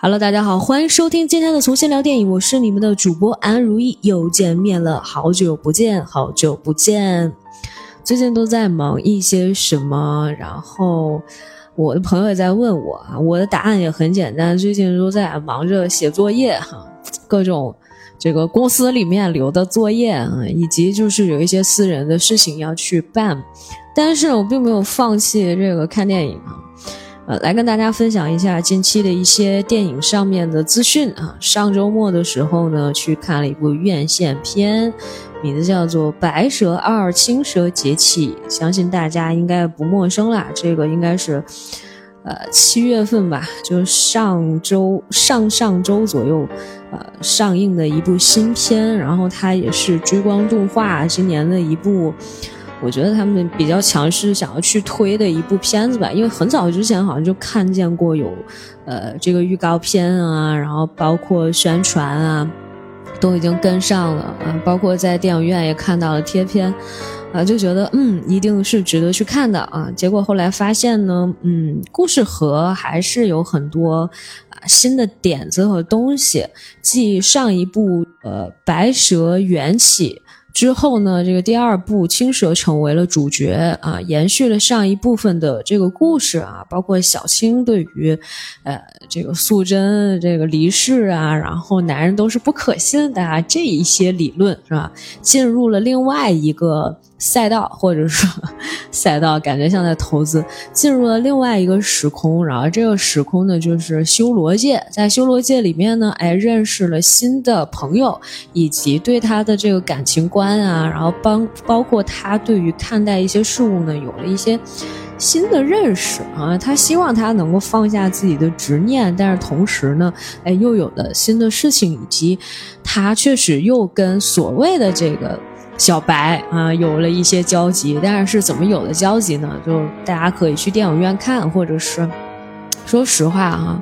Hello，大家好，欢迎收听今天的从新聊电影，我是你们的主播安如意，又见面了，好久不见，好久不见。最近都在忙一些什么？然后我的朋友也在问我啊，我的答案也很简单，最近都在忙着写作业哈，各种这个公司里面留的作业啊，以及就是有一些私人的事情要去办，但是我并没有放弃这个看电影啊。呃，来跟大家分享一下近期的一些电影上面的资讯啊。上周末的时候呢，去看了一部院线片，名字叫做《白蛇二：青蛇劫气》，相信大家应该不陌生啦。这个应该是，呃，七月份吧，就上周上上周左右，呃，上映的一部新片，然后它也是追光动画今年的一部。我觉得他们比较强势，想要去推的一部片子吧，因为很早之前好像就看见过有，呃，这个预告片啊，然后包括宣传啊，都已经跟上了啊，包括在电影院也看到了贴片，啊，就觉得嗯，一定是值得去看的啊。结果后来发现呢，嗯，故事盒还是有很多新的点子和东西，继上一部呃《白蛇缘起》。之后呢，这个第二部青蛇成为了主角啊，延续了上一部分的这个故事啊，包括小青对于，呃，这个素贞这个离世啊，然后男人都是不可信的啊，这一些理论是吧，进入了另外一个。赛道，或者说 赛道，感觉像在投资，进入了另外一个时空。然后这个时空呢，就是修罗界。在修罗界里面呢，哎，认识了新的朋友，以及对他的这个感情观啊，然后帮包括他对于看待一些事物呢，有了一些新的认识啊。他希望他能够放下自己的执念，但是同时呢，哎，又有了新的事情，以及他确实又跟所谓的这个。小白啊，有了一些交集，但是是怎么有的交集呢？就大家可以去电影院看，或者是，说实话啊，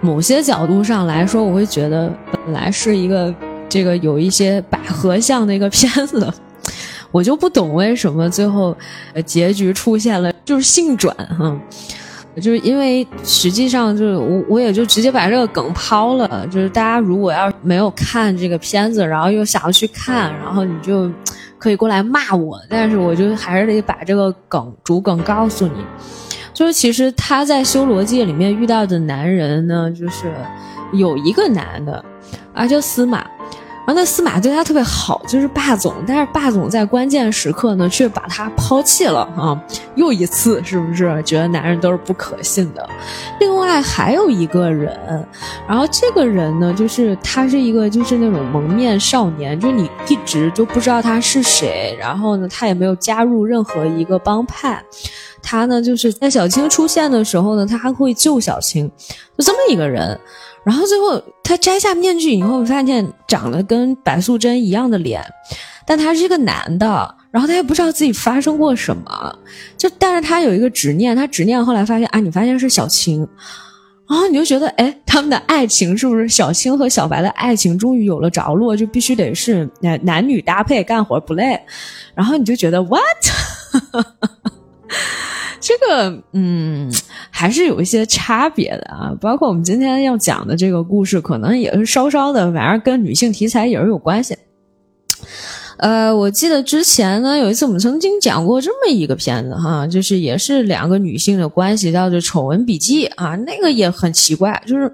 某些角度上来说，我会觉得本来是一个这个有一些百合像的一个片子，我就不懂为什么最后呃结局出现了就是性转哈。就是因为实际上就是我我也就直接把这个梗抛了，就是大家如果要没有看这个片子，然后又想要去看，然后你就可以过来骂我，但是我就还是得把这个梗主梗告诉你，就是其实他在修罗界里面遇到的男人呢，就是有一个男的，啊叫司马。然后那司马对他特别好，就是霸总，但是霸总在关键时刻呢，却把他抛弃了啊！又一次，是不是觉得男人都是不可信的？另外还有一个人，然后这个人呢，就是他是一个就是那种蒙面少年，就你一直就不知道他是谁，然后呢，他也没有加入任何一个帮派，他呢就是在小青出现的时候呢，他还会救小青，就这么一个人。然后最后他摘下面具以后，发现长得跟白素贞一样的脸，但他是一个男的。然后他也不知道自己发生过什么，就但是他有一个执念，他执念后来发现啊，你发现是小青，然后你就觉得哎，他们的爱情是不是小青和小白的爱情终于有了着落，就必须得是男男女搭配干活不累，然后你就觉得 what？这个嗯，还是有一些差别的啊。包括我们今天要讲的这个故事，可能也是稍稍的，反正跟女性题材也是有关系。呃，我记得之前呢，有一次我们曾经讲过这么一个片子哈，就是也是两个女性的关系，叫做《丑闻笔记》啊，那个也很奇怪，就是。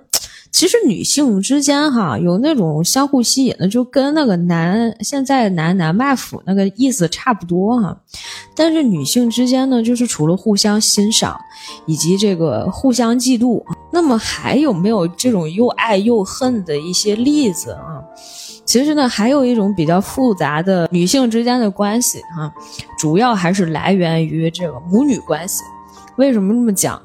其实女性之间哈有那种相互吸引的，就跟那个男现在男男卖腐那个意思差不多哈。但是女性之间呢，就是除了互相欣赏以及这个互相嫉妒，那么还有没有这种又爱又恨的一些例子啊？其实呢，还有一种比较复杂的女性之间的关系哈，主要还是来源于这个母女关系。为什么这么讲？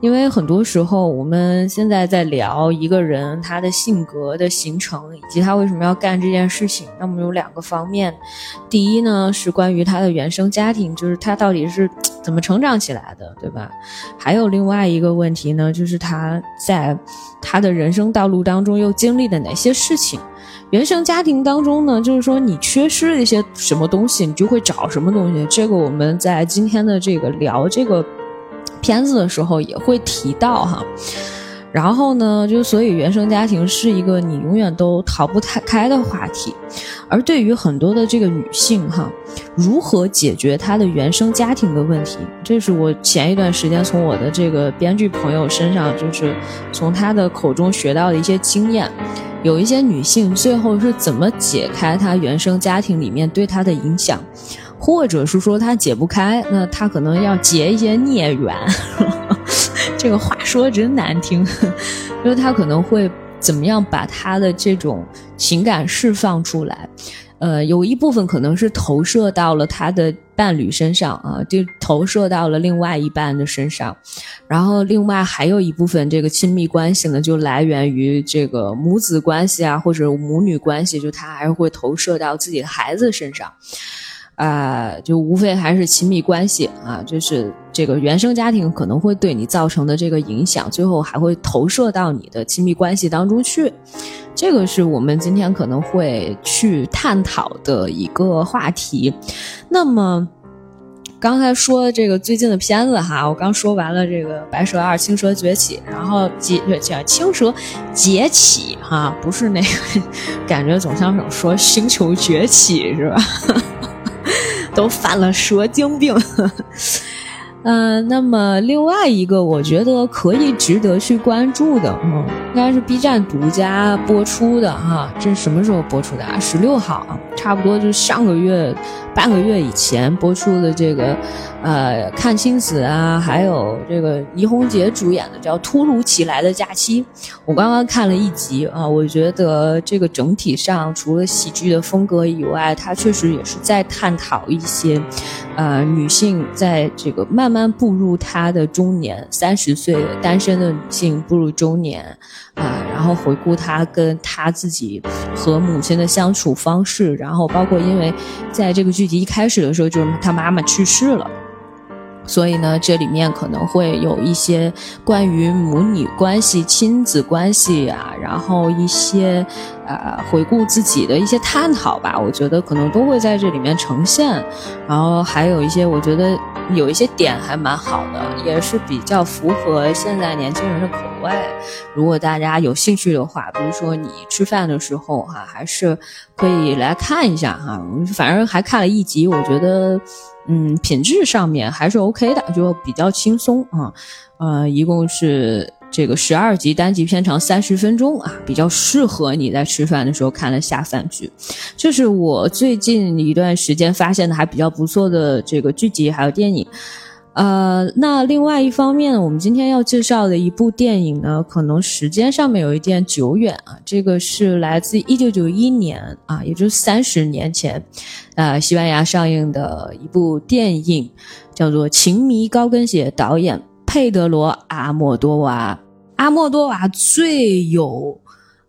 因为很多时候，我们现在在聊一个人他的性格的形成，以及他为什么要干这件事情。那么有两个方面，第一呢是关于他的原生家庭，就是他到底是怎么成长起来的，对吧？还有另外一个问题呢，就是他在他的人生道路当中又经历了哪些事情。原生家庭当中呢，就是说你缺失了一些什么东西，你就会找什么东西。这个我们在今天的这个聊这个。片子的时候也会提到哈，然后呢，就所以原生家庭是一个你永远都逃不开开的话题。而对于很多的这个女性哈，如何解决她的原生家庭的问题，这是我前一段时间从我的这个编剧朋友身上，就是从他的口中学到的一些经验。有一些女性最后是怎么解开她原生家庭里面对她的影响，或者是说他解不开，那他可能要结一些孽缘。这个话说真难听，因 为他可能会怎么样把他的这种情感释放出来。呃，有一部分可能是投射到了他的伴侣身上啊，就投射到了另外一半的身上，然后另外还有一部分这个亲密关系呢，就来源于这个母子关系啊，或者母女关系，就他还是会投射到自己的孩子身上。啊，就无非还是亲密关系啊，就是这个原生家庭可能会对你造成的这个影响，最后还会投射到你的亲密关系当中去。这个是我们今天可能会去探讨的一个话题。那么刚才说这个最近的片子哈，我刚说完了这个《白蛇二：青蛇崛起》，然后解叫《青蛇崛起》哈，不是那个 感觉总像说《星球崛起》是吧？都犯了蛇精病，嗯，那么另外一个我觉得可以值得去关注的，嗯，应该是 B 站独家播出的哈，这是什么时候播出的啊？十六号，差不多就是上个月。半个月以前播出的这个，呃，看亲子啊，还有这个倪虹洁主演的叫《突如其来的假期》，我刚刚看了一集啊，我觉得这个整体上除了喜剧的风格以外，它确实也是在探讨一些，呃，女性在这个慢慢步入她的中年，三十岁单身的女性步入中年，啊，然后回顾她跟她自己和母亲的相处方式，然后包括因为在这个剧。剧集一开始的时候，就是他妈妈去世了，所以呢，这里面可能会有一些关于母女关系、亲子关系啊，然后一些呃回顾自己的一些探讨吧，我觉得可能都会在这里面呈现。然后还有一些，我觉得有一些点还蛮好的，也是比较符合现在年轻人的口味。如果大家有兴趣的话，比如说你吃饭的时候哈，还是。可以来看一下哈，反正还看了一集，我觉得，嗯，品质上面还是 OK 的，就比较轻松啊。呃，一共是这个十二集，单集片长三十分钟啊，比较适合你在吃饭的时候看的下饭剧。这是我最近一段时间发现的还比较不错的这个剧集还有电影。呃，那另外一方面，我们今天要介绍的一部电影呢，可能时间上面有一点久远啊。这个是来自一九九一年啊，也就是三十年前，呃，西班牙上映的一部电影，叫做《情迷高跟鞋》，导演佩德罗·阿莫多瓦。阿莫多瓦最有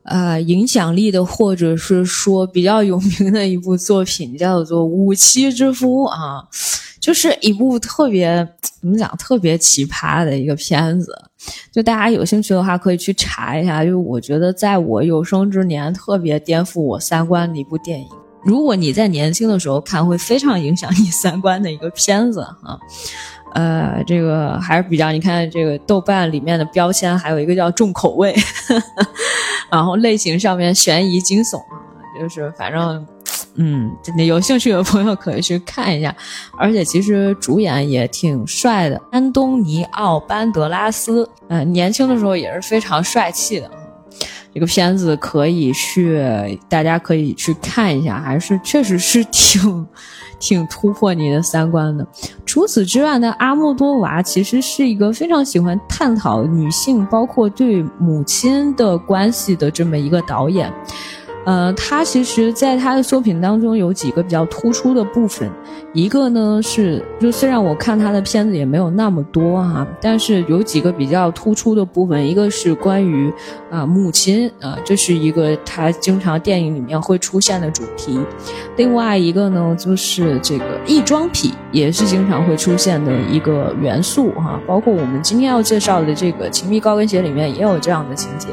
呃影响力的，或者是说比较有名的一部作品，叫做《五妻之夫》啊。就是一部特别怎么讲，特别奇葩的一个片子，就大家有兴趣的话可以去查一下。就我觉得，在我有生之年特别颠覆我三观的一部电影。如果你在年轻的时候看，会非常影响你三观的一个片子啊。呃，这个还是比较，你看这个豆瓣里面的标签，还有一个叫重口味，然后类型上面悬疑惊悚啊，就是反正。嗯，真的有兴趣的朋友可以去看一下，而且其实主演也挺帅的，安东尼奥·班德拉斯，嗯，年轻的时候也是非常帅气的。这个片子可以去，大家可以去看一下，还是确实是挺挺突破你的三观的。除此之外呢，阿莫多瓦其实是一个非常喜欢探讨女性，包括对母亲的关系的这么一个导演。呃，他其实在他的作品当中有几个比较突出的部分，一个呢是，就虽然我看他的片子也没有那么多哈，但是有几个比较突出的部分，一个是关于啊母亲啊，这是一个他经常电影里面会出现的主题，另外一个呢就是这个异装癖也是经常会出现的一个元素哈，包括我们今天要介绍的这个《情迷高跟鞋》里面也有这样的情节。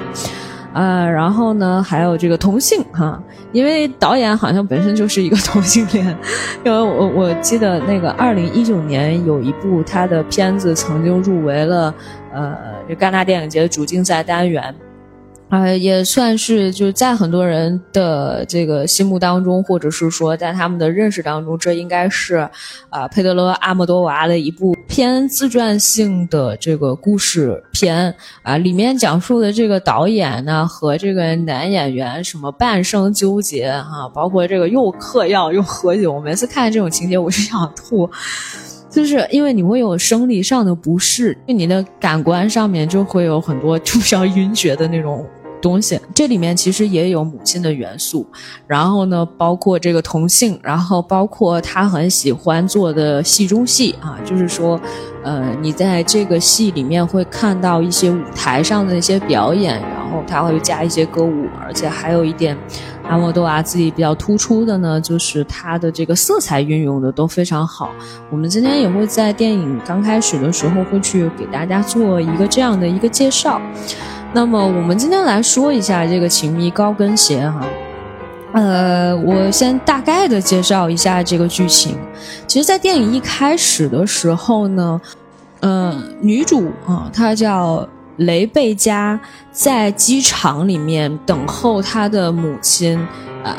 啊，然后呢，还有这个同性哈，因为导演好像本身就是一个 同性恋，因为我我记得那个二零一九年有一部他的片子曾经入围了呃，这戛纳电影节的主竞赛单元。呃，也算是就是在很多人的这个心目当中，或者是说在他们的认识当中，这应该是，啊，佩德罗阿莫多瓦的一部偏自传性的这个故事片啊，里面讲述的这个导演呢和这个男演员什么半生纠结哈，包括这个又嗑药又喝酒，每次看这种情节我就想吐，就是因为你会有生理上的不适，就你的感官上面就会有很多 就像晕厥的那种。东西，这里面其实也有母亲的元素，然后呢，包括这个同性，然后包括他很喜欢做的戏中戏啊，就是说，呃，你在这个戏里面会看到一些舞台上的一些表演，然后他会加一些歌舞，而且还有一点，阿莫多瓦自己比较突出的呢，就是他的这个色彩运用的都非常好。我们今天也会在电影刚开始的时候会去给大家做一个这样的一个介绍。那么我们今天来说一下这个《情迷高跟鞋》哈，呃，我先大概的介绍一下这个剧情。其实，在电影一开始的时候呢，呃，女主啊，她叫雷贝佳，在机场里面等候她的母亲，呃，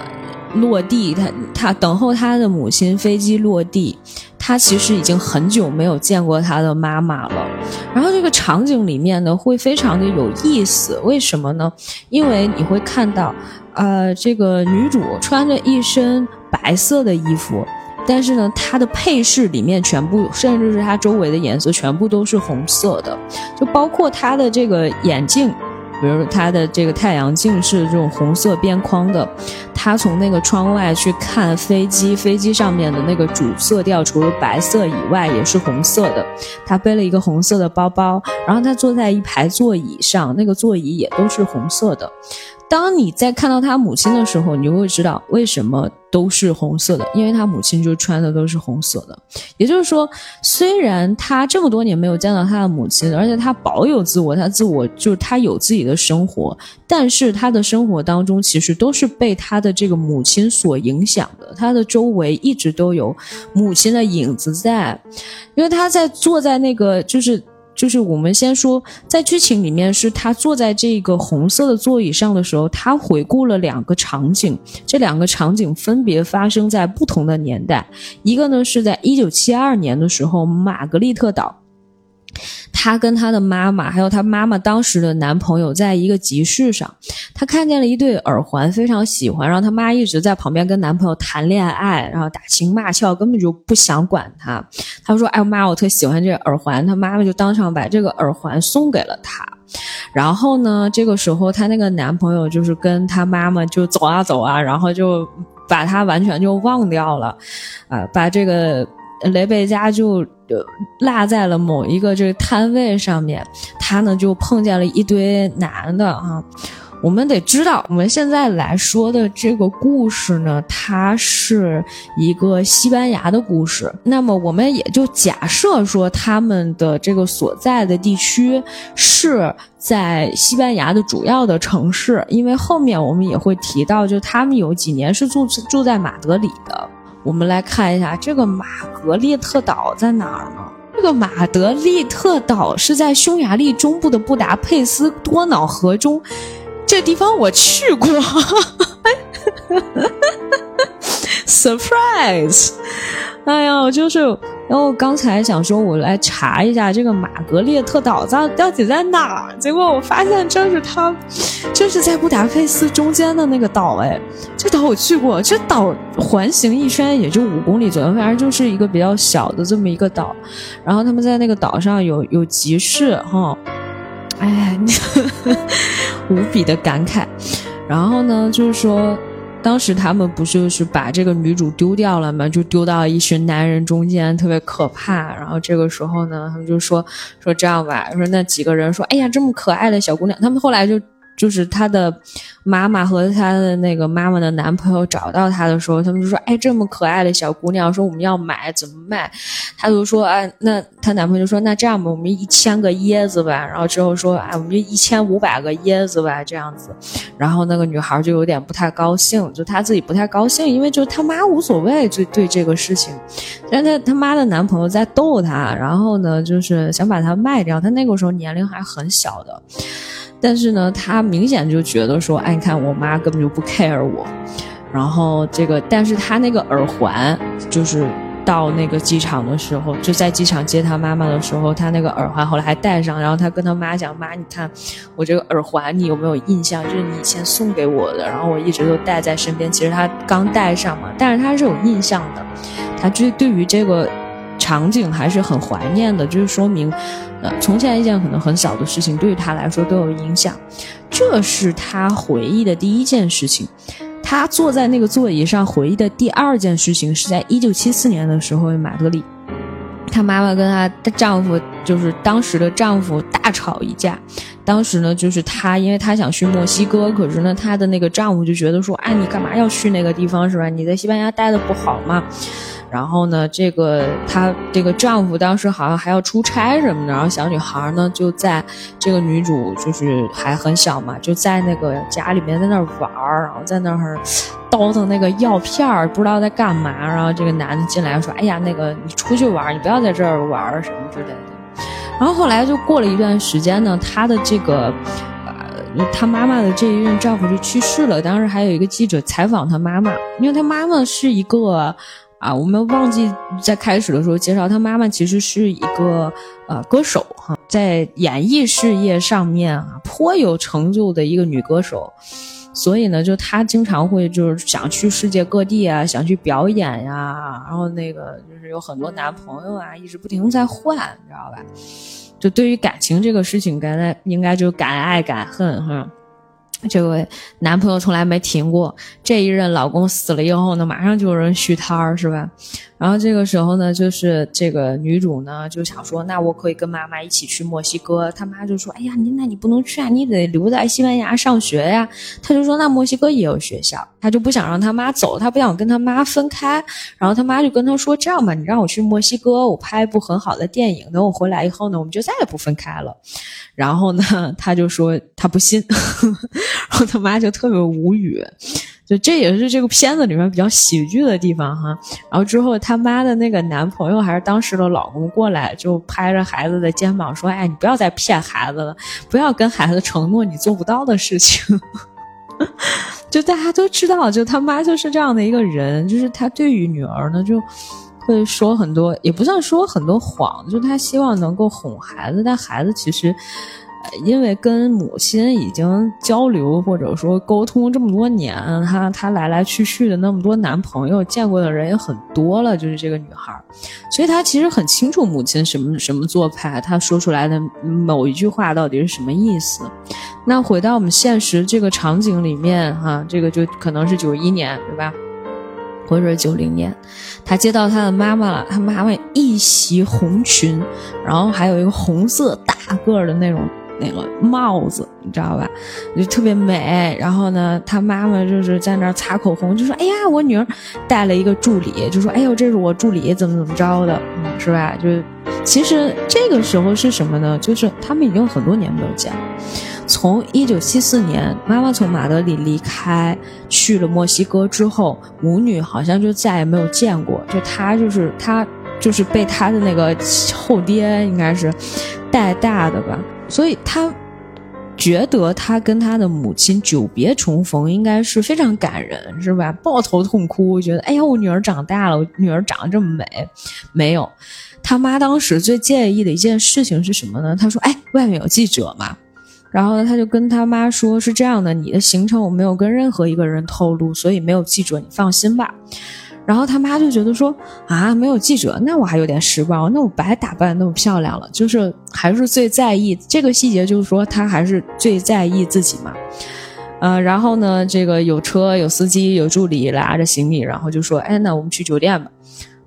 落地，他他等候他的母亲飞机落地。他其实已经很久没有见过他的妈妈了，然后这个场景里面呢会非常的有意思，为什么呢？因为你会看到，呃，这个女主穿着一身白色的衣服，但是呢，她的配饰里面全部，甚至是她周围的颜色全部都是红色的，就包括她的这个眼镜。比如他的这个太阳镜是这种红色边框的，他从那个窗外去看飞机，飞机上面的那个主色调除了白色以外也是红色的。他背了一个红色的包包，然后他坐在一排座椅上，那个座椅也都是红色的。当你在看到他母亲的时候，你就会知道为什么都是红色的，因为他母亲就穿的都是红色的。也就是说，虽然他这么多年没有见到他的母亲，而且他保有自我，他自我就是他有自己的生活，但是他的生活当中其实都是被他的这个母亲所影响的，他的周围一直都有母亲的影子在，因为他在坐在那个就是。就是我们先说，在剧情里面是他坐在这个红色的座椅上的时候，他回顾了两个场景，这两个场景分别发生在不同的年代，一个呢是在一九七二年的时候，玛格丽特岛。她跟她的妈妈，还有她妈妈当时的男朋友，在一个集市上，她看见了一对耳环，非常喜欢。然后她妈一直在旁边跟男朋友谈恋爱，然后打情骂俏，根本就不想管她。她说：“哎妈，我特喜欢这耳环。”她妈妈就当场把这个耳环送给了她。然后呢，这个时候她那个男朋友就是跟她妈妈就走啊走啊，然后就把她完全就忘掉了，啊，把这个。雷贝佳就落在了某一个这个摊位上面，他呢就碰见了一堆男的啊。我们得知道，我们现在来说的这个故事呢，它是一个西班牙的故事。那么我们也就假设说，他们的这个所在的地区是在西班牙的主要的城市，因为后面我们也会提到，就他们有几年是住住在马德里的。我们来看一下这个马格丽特岛在哪儿呢？这个马德利特岛是在匈牙利中部的布达佩斯多瑙河中，这地方我去过，surprise！哎呀，我就是。然后刚才想说，我来查一下这个玛格丽特岛在到底在哪，结果我发现这是它，就是在布达佩斯中间的那个岛。哎，这岛我去过，这岛环形一圈也就五公里左右，反正就是一个比较小的这么一个岛。然后他们在那个岛上有有集市，哈，哎，无比的感慨。然后呢，就是说。当时他们不就是把这个女主丢掉了吗？就丢到一群男人中间，特别可怕。然后这个时候呢，他们就说说这样吧，说那几个人说，哎呀，这么可爱的小姑娘，他们后来就就是她的妈妈和她的那个妈妈的男朋友找到她的时候，他们就说：“哎，这么可爱的小姑娘，说我们要买，怎么卖？”她就说：“哎，那她男朋友就说：那这样吧，我们一千个椰子吧。然后之后说：哎，我们就一千五百个椰子吧，这样子。然后那个女孩就有点不太高兴，就她自己不太高兴，因为就她妈无所谓，就对这个事情，但她她妈的男朋友在逗她，然后呢，就是想把她卖掉。她那个时候年龄还很小的。”但是呢，他明显就觉得说，哎，你看我妈根本就不 care 我，然后这个，但是他那个耳环，就是到那个机场的时候，就在机场接他妈妈的时候，他那个耳环后来还戴上，然后他跟他妈讲，妈，你看我这个耳环，你有没有印象？就是你以前送给我的，然后我一直都带在身边。其实他刚戴上嘛，但是他是有印象的，他就对于这个。场景还是很怀念的，就是说明，从前一件可能很小的事情，对于他来说都有影响。这是他回忆的第一件事情。他坐在那个座椅上回忆的第二件事情，是在一九七四年的时候，马德里，他妈妈跟她的丈夫，就是当时的丈夫大吵一架。当时呢，就是她，因为她想去墨西哥，可是呢，她的那个丈夫就觉得说，哎，你干嘛要去那个地方，是吧？你在西班牙待的不好吗？然后呢，这个她这个丈夫当时好像还要出差什么的，然后小女孩呢就在这个女主就是还很小嘛，就在那个家里面在那玩儿，然后在那儿倒腾那个药片儿，不知道在干嘛。然后这个男的进来说：“哎呀，那个你出去玩，你不要在这儿玩什么之类的。”然后后来就过了一段时间呢，她的这个呃，她妈妈的这一任丈夫就去世了。当时还有一个记者采访她妈妈，因为她妈妈是一个。啊，我们忘记在开始的时候介绍，他妈妈其实是一个呃歌手哈，在演艺事业上面啊颇有成就的一个女歌手，所以呢，就她经常会就是想去世界各地啊，想去表演呀，然后那个就是有很多男朋友啊，一直不停在换，你知道吧？就对于感情这个事情，该才应该就敢爱敢恨哈。这位男朋友从来没停过，这一任老公死了以后呢，马上就有人续摊儿，是吧？然后这个时候呢，就是这个女主呢就想说，那我可以跟妈妈一起去墨西哥。他妈就说，哎呀，你那你不能去啊，你得留在西班牙上学呀。她就说，那墨西哥也有学校，她就不想让他妈走，她不想跟他妈分开。然后他妈就跟她说，这样吧，你让我去墨西哥，我拍一部很好的电影，等我回来以后呢，我们就再也不分开了。然后呢，她就说她不信，然然后他妈就特别无语。就这也是这个片子里面比较喜剧的地方哈，然后之后他妈的那个男朋友还是当时的老公过来，就拍着孩子的肩膀说：“哎，你不要再骗孩子了，不要跟孩子承诺你做不到的事情。”就大家都知道，就他妈就是这样的一个人，就是他对于女儿呢，就会说很多，也不算说很多谎，就他希望能够哄孩子，但孩子其实。因为跟母亲已经交流或者说沟通这么多年，她她来来去去的那么多男朋友，见过的人也很多了，就是这个女孩，所以她其实很清楚母亲什么什么做派，她说出来的某一句话到底是什么意思。那回到我们现实这个场景里面，哈，这个就可能是九一年，对吧？或者九零年，她接到她的妈妈了，她妈妈一袭红裙，然后还有一个红色大个儿的那种。那个帽子，你知道吧？就特别美。然后呢，他妈妈就是在那儿擦口红，就说：“哎呀，我女儿带了一个助理，就说：哎呦，这是我助理，怎么怎么着的，嗯，是吧？就其实这个时候是什么呢？就是他们已经很多年没有见了。从一九七四年妈妈从马德里离开去了墨西哥之后，母女好像就再也没有见过。就他就是他就是被他的那个后爹应该是带大的吧。”所以他觉得他跟他的母亲久别重逢应该是非常感人，是吧？抱头痛哭，觉得哎呀，我女儿长大了，我女儿长得这么美。没有，他妈当时最介意的一件事情是什么呢？他说：“哎，外面有记者嘛。”然后呢，他就跟他妈说：“是这样的，你的行程我没有跟任何一个人透露，所以没有记者，你放心吧。”然后他妈就觉得说啊，没有记者，那我还有点失望，那我白打扮那么漂亮了，就是还是最在意这个细节，就是说他还是最在意自己嘛，呃，然后呢，这个有车有司机有助理拉着行李，然后就说，哎，那我们去酒店吧，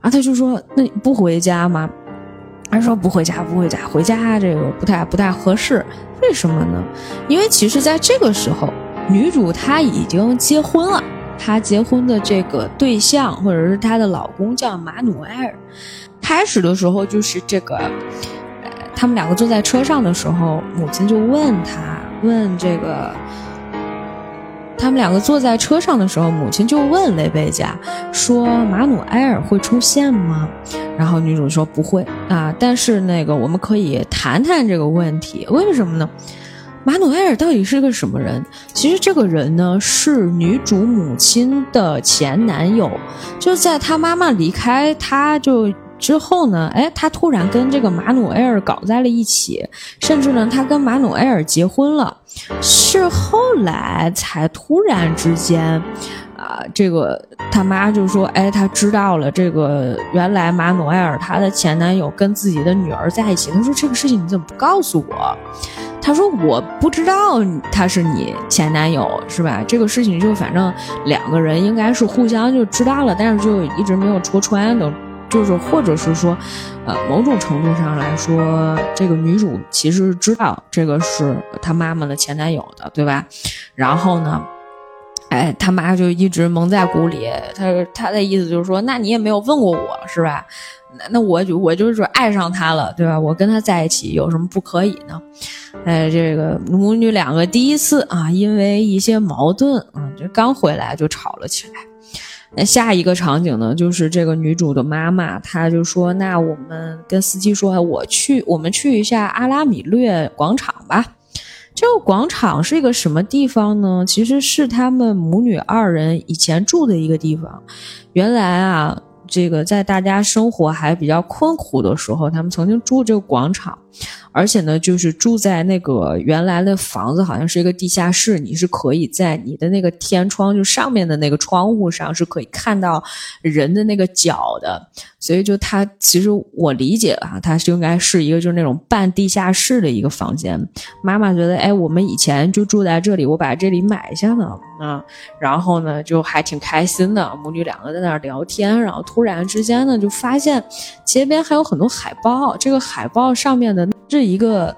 啊，他就说那你不回家吗？他说不回家，不回家，回家这个不太不太合适。为什么呢？因为其实在这个时候，女主她已经结婚了，她结婚的这个对象或者是她的老公叫马努埃尔。开始的时候就是这个，呃，他们两个坐在车上的时候，母亲就问他，问这个。他们两个坐在车上的时候，母亲就问雷贝加说：“马努埃尔会出现吗？”然后女主说：“不会啊，但是那个我们可以谈谈这个问题。为什么呢？马努埃尔到底是个什么人？其实这个人呢，是女主母亲的前男友，就在她妈妈离开他就。”之后呢？哎，他突然跟这个马努埃尔搞在了一起，甚至呢，他跟马努埃尔结婚了。是后来才突然之间，啊，这个他妈就说：“哎，他知道了，这个原来马努埃尔他的前男友跟自己的女儿在一起。”他说：“这个事情你怎么不告诉我？”他说：“我不知道他是你前男友，是吧？这个事情就反正两个人应该是互相就知道了，但是就一直没有戳穿的。”就是，或者是说，呃，某种程度上来说，这个女主其实知道这个是她妈妈的前男友的，对吧？然后呢，哎，他妈就一直蒙在鼓里。他他的意思就是说，那你也没有问过我，是吧？那那我就我就是爱上他了，对吧？我跟他在一起有什么不可以呢？哎，这个母女两个第一次啊，因为一些矛盾啊，就刚回来就吵了起来。那下一个场景呢，就是这个女主的妈妈，她就说：“那我们跟司机说，我去，我们去一下阿拉米略广场吧。这个广场是一个什么地方呢？其实是他们母女二人以前住的一个地方。原来啊，这个在大家生活还比较困苦的时候，他们曾经住这个广场。”而且呢，就是住在那个原来的房子，好像是一个地下室。你是可以在你的那个天窗，就上面的那个窗户上，是可以看到人的那个脚的。所以，就它其实我理解啊，它是应该是一个就是那种半地下室的一个房间。妈妈觉得，哎，我们以前就住在这里，我把这里买下了啊。然后呢，就还挺开心的，母女两个在那儿聊天。然后突然之间呢，就发现街边还有很多海报，这个海报上面的。这一个，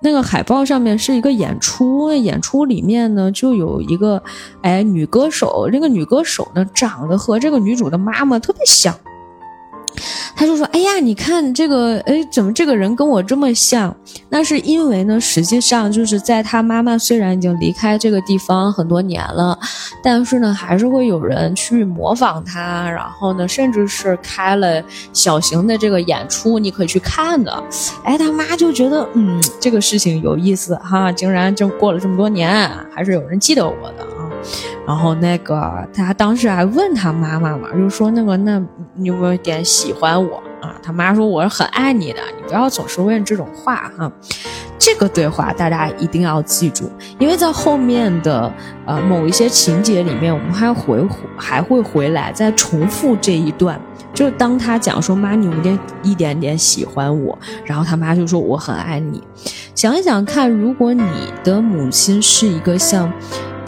那个海报上面是一个演出，演出里面呢就有一个，哎，女歌手，这个女歌手呢长得和这个女主的妈妈特别像。他就说：“哎呀，你看这个，哎，怎么这个人跟我这么像？那是因为呢，实际上就是在他妈妈虽然已经离开这个地方很多年了，但是呢，还是会有人去模仿他，然后呢，甚至是开了小型的这个演出，你可以去看的。哎，他妈就觉得，嗯，这个事情有意思哈，竟然就过了这么多年，还是有人记得我的啊。然后那个他当时还问他妈妈嘛，就说那个，那你有没有点喜欢？”我啊，他妈说我是很爱你的，你不要总是问这种话哈。这个对话大家一定要记住，因为在后面的呃某一些情节里面，我们还回还会回来再重复这一段。就当他讲说妈，你有点一点点喜欢我，然后他妈就说我很爱你。想一想看，如果你的母亲是一个像。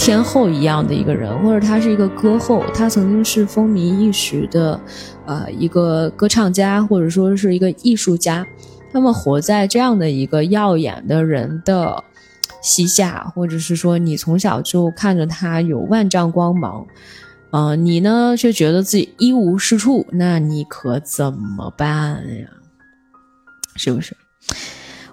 天后一样的一个人，或者她是一个歌后，她曾经是风靡一时的，呃，一个歌唱家，或者说是一个艺术家。他们活在这样的一个耀眼的人的膝下，或者是说你从小就看着他有万丈光芒，嗯，你呢却觉得自己一无是处，那你可怎么办呀？是不是？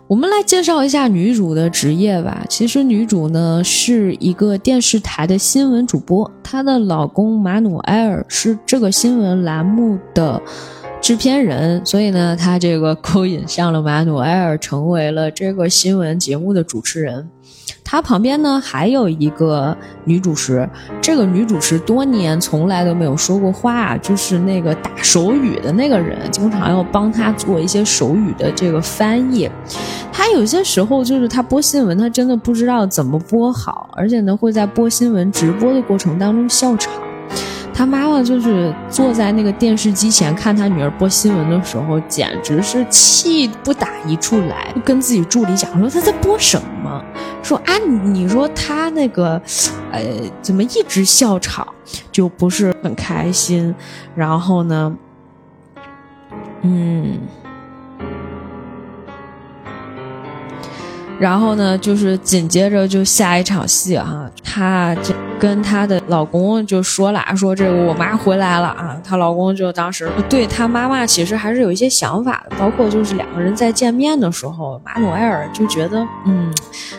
我们来介绍一下女主的职业吧。其实女主呢是一个电视台的新闻主播，她的老公马努埃尔是这个新闻栏目的制片人，所以呢，她这个勾引上了马努埃尔，成为了这个新闻节目的主持人。她旁边呢还有一个女主持，这个女主持多年从来都没有说过话，就是那个打手语的那个人，经常要帮她做一些手语的这个翻译。她有些时候就是她播新闻，她真的不知道怎么播好，而且呢会在播新闻直播的过程当中笑场。他妈妈就是坐在那个电视机前看他女儿播新闻的时候，简直是气不打一处来，跟自己助理讲说他在播什么，说啊，你说他那个，呃，怎么一直笑场，就不是很开心，然后呢？嗯，然后呢，就是紧接着就下一场戏哈，他这。跟她的老公就说了，说这个我妈回来了啊，她老公就当时对她妈妈其实还是有一些想法的，包括就是两个人在见面的时候，马努埃尔就觉得，嗯，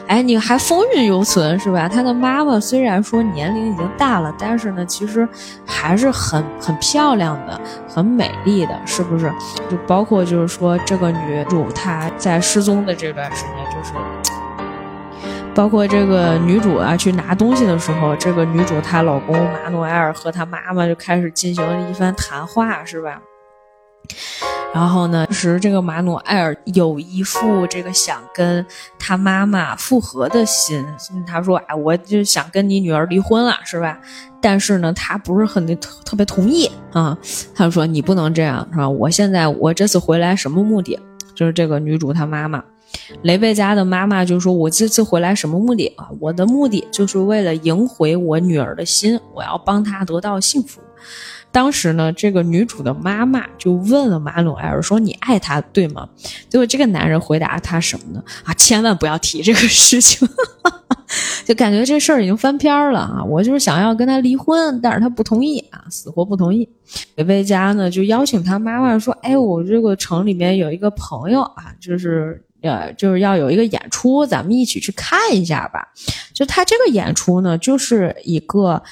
哎，你还风韵犹存是吧？她的妈妈虽然说年龄已经大了，但是呢，其实还是很很漂亮的，很美丽的，是不是？就包括就是说这个女主她在失踪的这段时间，就是。包括这个女主啊，去拿东西的时候，这个女主她老公马努埃尔和她妈妈就开始进行了一番谈话，是吧？然后呢，时这个马努埃尔有一副这个想跟他妈妈复合的心，他说：“哎，我就想跟你女儿离婚了，是吧？”但是呢，他不是很特特别同意啊。他说：“你不能这样，是吧？我现在我这次回来什么目的？就是这个女主她妈妈。”雷贝佳的妈妈就说：“我这次回来什么目的啊？我的目的就是为了赢回我女儿的心，我要帮她得到幸福。”当时呢，这个女主的妈妈就问了马努埃尔说：“你爱他对吗？”结果这个男人回答他什么呢？啊，千万不要提这个事情，就感觉这事儿已经翻篇了啊！我就是想要跟他离婚，但是他不同意啊，死活不同意。雷贝佳呢就邀请他妈妈说：“哎，我这个城里面有一个朋友啊，就是。”呃，就是要有一个演出，咱们一起去看一下吧。就他这个演出呢，就是一个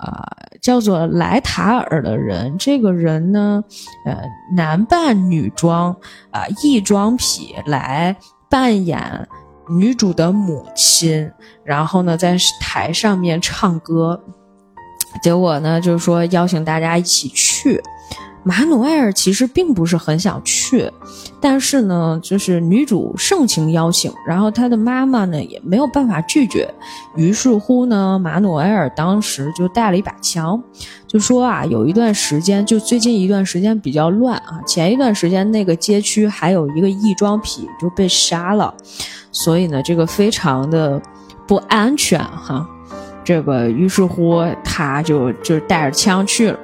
呃叫做莱塔尔的人，这个人呢，呃，男扮女装啊，异装癖来扮演女主的母亲，然后呢，在台上面唱歌。结果呢，就是说邀请大家一起去。马努埃尔其实并不是很想去，但是呢，就是女主盛情邀请，然后他的妈妈呢也没有办法拒绝。于是乎呢，马努埃尔当时就带了一把枪，就说啊，有一段时间，就最近一段时间比较乱啊，前一段时间那个街区还有一个异装癖就被杀了，所以呢，这个非常的不安全哈。这个于是乎他就就带着枪去了。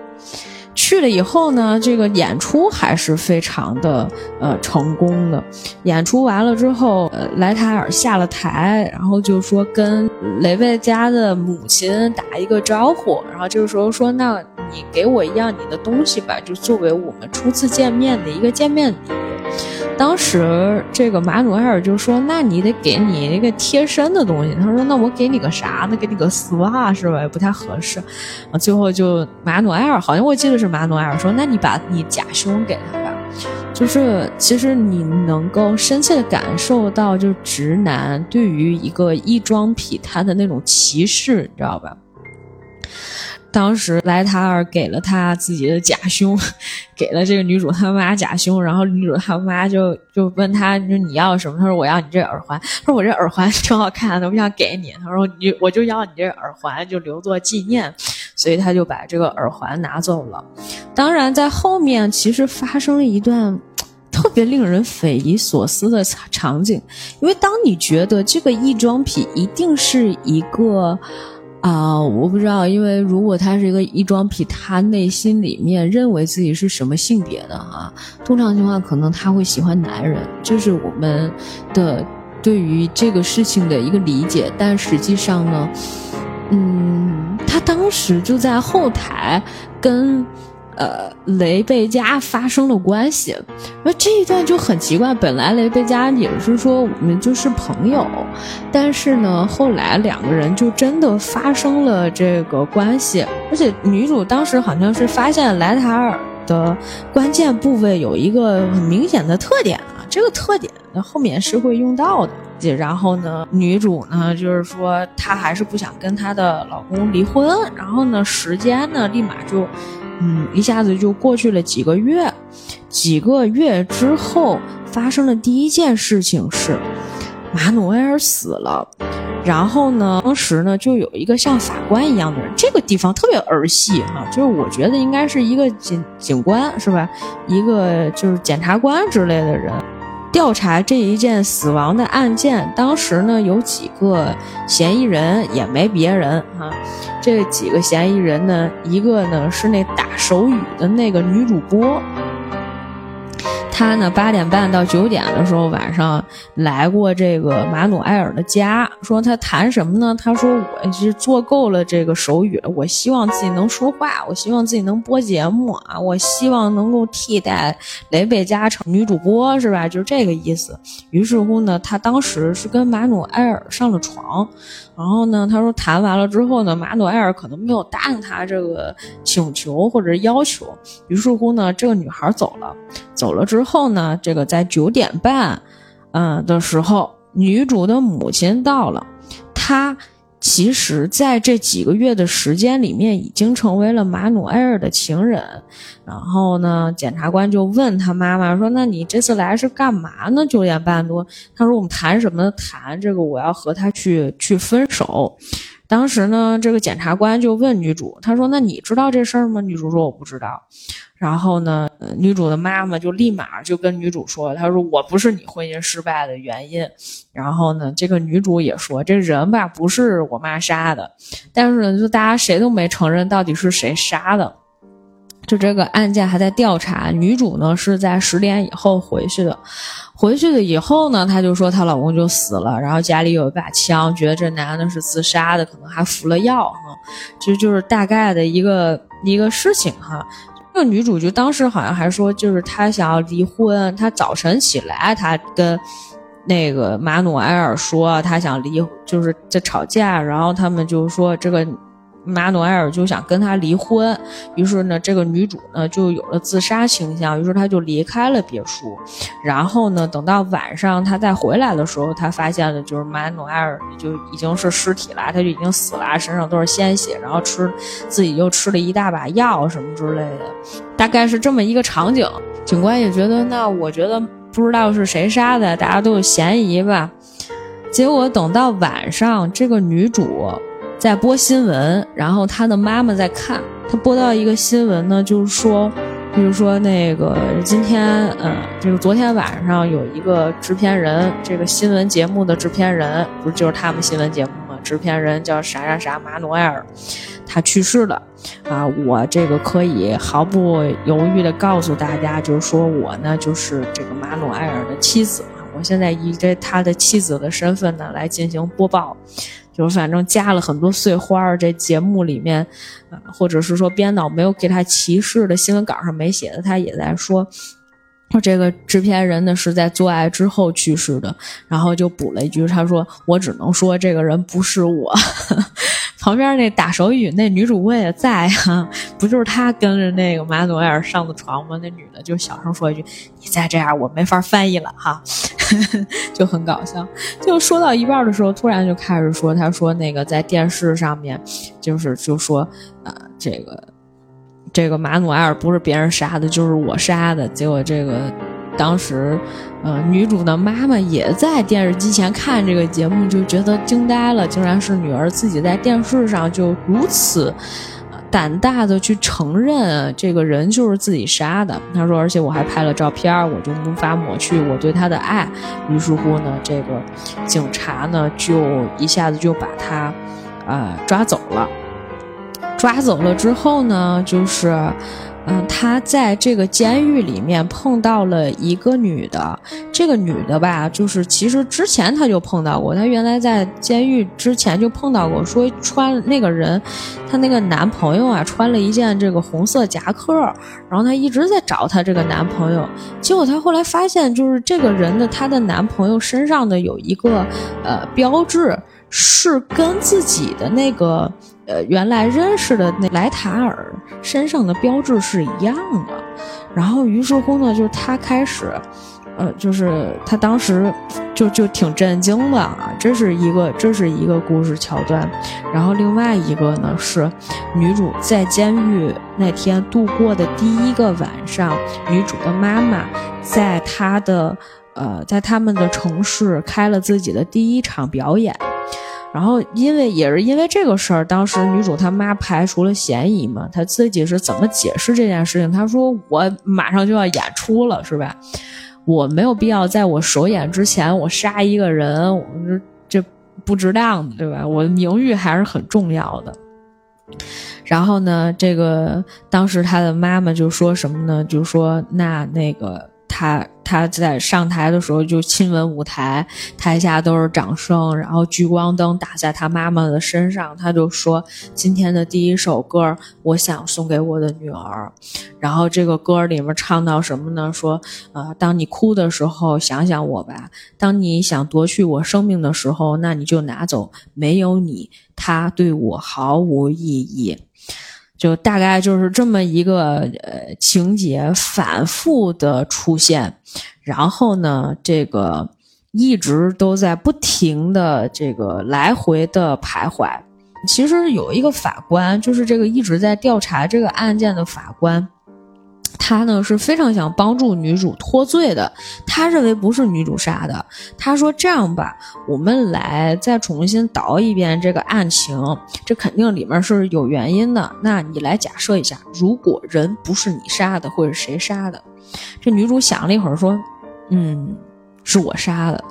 去了以后呢，这个演出还是非常的呃成功的。演出完了之后，呃，莱塔尔下了台，然后就说跟雷贝家的母亲打一个招呼，然后这个时候说：“那你给我一样你的东西吧，就作为我们初次见面的一个见面礼。”当时这个马努埃尔就说：“那你得给你一个贴身的东西。”他说：“那我给你个啥呢？给你个丝袜是吧？也不太合适。”，最后就马努埃尔好像我记得是马努埃尔说：“那你把你假胸给他吧。”就是其实你能够深切的感受到，就是直男对于一个异装癖他的那种歧视，你知道吧？当时莱塔尔给了他自己的假胸，给了这个女主他妈假胸，然后女主他妈就就问他，说你要什么？他说我要你这耳环。他说我这耳环挺好看的，我想给你。他说你我就要你这耳环，就留作纪念。所以他就把这个耳环拿走了。当然，在后面其实发生了一段特别令人匪夷所思的场景，因为当你觉得这个异装癖一定是一个。啊，我不知道，因为如果他是一个异装癖，他内心里面认为自己是什么性别的哈？通常情况可能他会喜欢男人，这是我们的对于这个事情的一个理解。但实际上呢，嗯，他当时就在后台跟。呃，雷贝加发生了关系，那这一段就很奇怪。本来雷贝加也是说我们就是朋友，但是呢，后来两个人就真的发生了这个关系。而且女主当时好像是发现莱塔尔的关键部位有一个很明显的特点啊，这个特点后面是会用到的。然后呢，女主呢就是说她还是不想跟她的老公离婚，然后呢，时间呢立马就。嗯，一下子就过去了几个月，几个月之后发生的第一件事情是，马努埃尔死了。然后呢，当时呢就有一个像法官一样的人，这个地方特别儿戏哈，就是我觉得应该是一个警警官是吧？一个就是检察官之类的人。调查这一件死亡的案件，当时呢有几个嫌疑人，也没别人啊。这几个嫌疑人呢，一个呢是那打手语的那个女主播，他呢八点半到九点的时候晚上来过这个马努埃尔的家，说他谈什么呢？他说我是做够了这个手语了，我希望自己能说话，我希望自己能播节目啊，我希望能够替代雷贝加成女主播是吧？就是这个意思。于是乎呢，他当时是跟马努埃尔上了床。然后呢，他说谈完了之后呢，马努埃尔可能没有答应他这个请求或者要求。于是乎呢，这个女孩走了。走了之后呢，这个在九点半，嗯的时候，女主的母亲到了。她其实在这几个月的时间里面，已经成为了马努埃尔的情人。然后呢，检察官就问他妈妈说：“那你这次来是干嘛呢？九点半多。”他说：“我们谈什么？谈这个，我要和他去去分手。”当时呢，这个检察官就问女主：“他说，那你知道这事儿吗？”女主说：“我不知道。”然后呢，女主的妈妈就立马就跟女主说：“她说我不是你婚姻失败的原因。”然后呢，这个女主也说：“这人吧，不是我妈杀的。”但是呢，就大家谁都没承认到底是谁杀的。就这个案件还在调查，女主呢是在十点以后回去的，回去了以后呢，她就说她老公就死了，然后家里有一把枪，觉得这男的是自杀的，可能还服了药哈，就就是大概的一个一个事情哈。那女主就当时好像还说，就是她想要离婚，她早晨起来，她跟那个马努埃尔说她想离，就是在吵架，然后他们就说这个。马努埃尔就想跟他离婚，于是呢，这个女主呢就有了自杀倾向，于是她就离开了别墅。然后呢，等到晚上她再回来的时候，她发现了就是马努埃尔就已经是尸体了，他就已经死了，身上都是鲜血，然后吃自己又吃了一大把药什么之类的，大概是这么一个场景。警官也觉得，那我觉得不知道是谁杀的，大家都有嫌疑吧。结果等到晚上，这个女主。在播新闻，然后他的妈妈在看。他播到一个新闻呢，就是说，就是说那个今天，嗯，就是昨天晚上有一个制片人，这个新闻节目的制片人，不就是他们新闻节目吗？制片人叫啥啥啥马努埃尔，他去世了。啊，我这个可以毫不犹豫的告诉大家，就是说我呢，就是这个马努埃尔的妻子。我现在以这他的妻子的身份呢，来进行播报。就反正加了很多碎花儿，这节目里面，啊，或者是说编导没有给他提示的新闻稿上没写的，他也在说，说这个制片人呢是在做爱之后去世的，然后就补了一句，他说我只能说这个人不是我。旁边那打手语那女主播也在哈，不就是他跟着那个马努埃尔上的床吗？那女的就小声说一句：“你再这样，我没法翻译了哈。”就很搞笑。就说到一半的时候，突然就开始说：“他说那个在电视上面，就是就说，呃，这个这个马努埃尔不是别人杀的，就是我杀的。”结果这个。当时，呃，女主的妈妈也在电视机前看这个节目，就觉得惊呆了，竟然是女儿自己在电视上就如此胆大的去承认这个人就是自己杀的。她说，而且我还拍了照片，我就无法抹去我对他的爱。于是乎呢，这个警察呢就一下子就把他，呃，抓走了。抓走了之后呢，就是。嗯，他在这个监狱里面碰到了一个女的，这个女的吧，就是其实之前他就碰到过，他原来在监狱之前就碰到过，说穿那个人，他那个男朋友啊，穿了一件这个红色夹克，然后他一直在找他这个男朋友，结果他后来发现，就是这个人的他的男朋友身上的有一个呃标志，是跟自己的那个。呃，原来认识的那莱塔尔身上的标志是一样的，然后于是乎呢，就是他开始，呃，就是他当时就就挺震惊的啊，这是一个这是一个故事桥段，然后另外一个呢是女主在监狱那天度过的第一个晚上，女主的妈妈在她的呃在他们的城市开了自己的第一场表演。然后，因为也是因为这个事儿，当时女主她妈排除了嫌疑嘛，她自己是怎么解释这件事情？她说：“我马上就要演出了，是吧？我没有必要在我首演之前我杀一个人，我这这不值当的，对吧？我的名誉还是很重要的。”然后呢，这个当时她的妈妈就说什么呢？就说：“那那个。”他他在上台的时候就亲吻舞台，台下都是掌声，然后聚光灯打在他妈妈的身上，他就说今天的第一首歌我想送给我的女儿，然后这个歌里面唱到什么呢？说呃，当你哭的时候想想我吧，当你想夺去我生命的时候，那你就拿走，没有你，他对我毫无意义。就大概就是这么一个呃情节反复的出现，然后呢，这个一直都在不停的这个来回的徘徊。其实有一个法官，就是这个一直在调查这个案件的法官。他呢是非常想帮助女主脱罪的，他认为不是女主杀的。他说：“这样吧，我们来再重新倒一遍这个案情，这肯定里面是有原因的。那你来假设一下，如果人不是你杀的，或者谁杀的？”这女主想了一会儿说：“嗯，是我杀的。”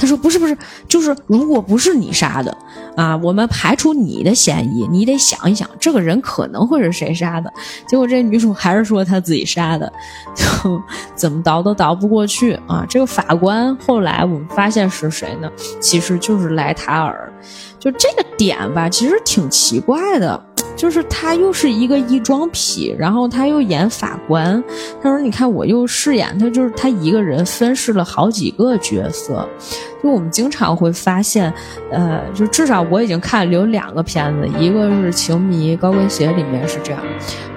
他说：“不是，不是，就是如果不是你杀的，啊，我们排除你的嫌疑，你得想一想，这个人可能会是谁杀的。”结果这女主还是说她自己杀的，就怎么倒都倒不过去啊！这个法官后来我们发现是谁呢？其实就是莱塔尔。就这个点吧，其实挺奇怪的。就是他又是一个异装癖，然后他又演法官。他说：“你看，我又饰演他，就是他一个人分饰了好几个角色。就我们经常会发现，呃，就至少我已经看了有两个片子，一个是《情迷高跟鞋》里面是这样，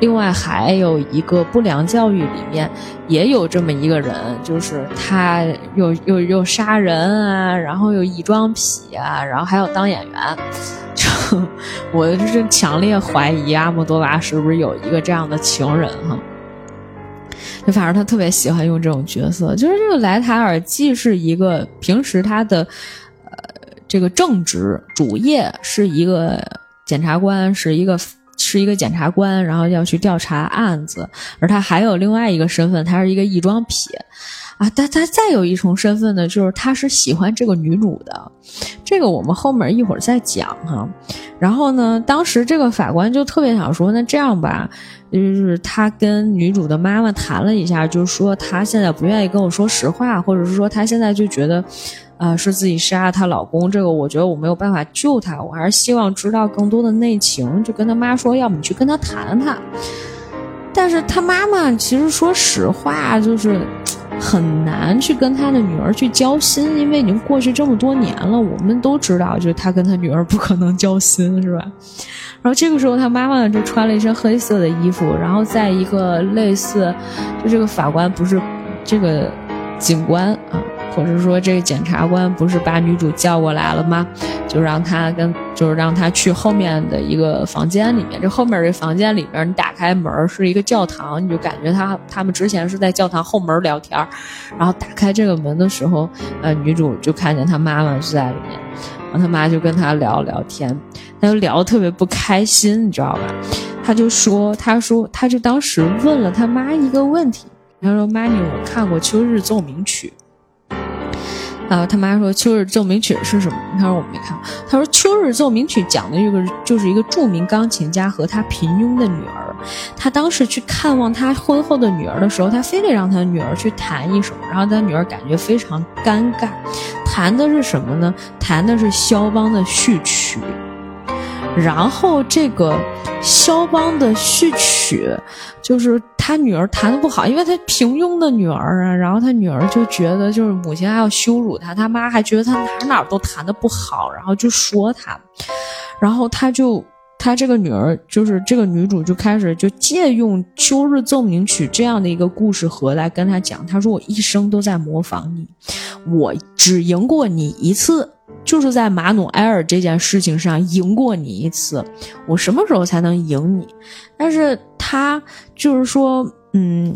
另外还有一个《不良教育》里面也有这么一个人，就是他又又又杀人啊，然后又异装癖啊，然后还要当演员。” 我就是强烈怀疑阿莫多瓦是不是有一个这样的情人哈？就反正他特别喜欢用这种角色，就是这个莱塔尔既是一个平时他的呃这个正职主业是一个检察官，是一个是一个检察官，然后要去调查案子，而他还有另外一个身份，他是一个异装癖。啊，他他再有一重身份呢，就是他是喜欢这个女主的，这个我们后面一会儿再讲哈。然后呢，当时这个法官就特别想说，那这样吧，就是他跟女主的妈妈谈了一下，就是说他现在不愿意跟我说实话，或者是说他现在就觉得，呃，是自己杀了她老公，这个我觉得我没有办法救她，我还是希望知道更多的内情，就跟他妈说，要么你去跟他谈谈。但是他妈妈其实说实话就是。很难去跟他的女儿去交心，因为已经过去这么多年了。我们都知道，就是他跟他女儿不可能交心，是吧？然后这个时候，他妈妈就穿了一身黑色的衣服，然后在一个类似，就这个法官不是这个警官啊。或者说，这个检察官不是把女主叫过来了吗？就让他跟，就是让他去后面的一个房间里面。这后面这房间里面，你打开门是一个教堂，你就感觉他他们之前是在教堂后门聊天。然后打开这个门的时候，呃，女主就看见她妈妈就在里面，然后他妈就跟他聊聊天，他就聊得特别不开心，你知道吧？他就说，他说，他就当时问了他妈一个问题，他说：“妈咪，我看过《秋日奏鸣曲》。”啊，他妈说《秋日奏鸣曲》是什么？他说我没看。他说《秋日奏鸣曲》讲的这个就是一个著名钢琴家和他平庸的女儿。他当时去看望他婚后的女儿的时候，他非得让他女儿去弹一首，然后他女儿感觉非常尴尬。弹的是什么呢？弹的是肖邦的序曲。然后这个肖邦的序曲，就是他女儿弹的不好，因为他平庸的女儿啊。然后他女儿就觉得，就是母亲还要羞辱他，他妈还觉得他哪哪都弹的不好，然后就说他。然后他就，他这个女儿就是这个女主就开始就借用《秋日奏鸣曲》这样的一个故事盒来跟他讲，他说我一生都在模仿你，我只赢过你一次。就是在马努埃尔这件事情上赢过你一次，我什么时候才能赢你？但是他就是说，嗯，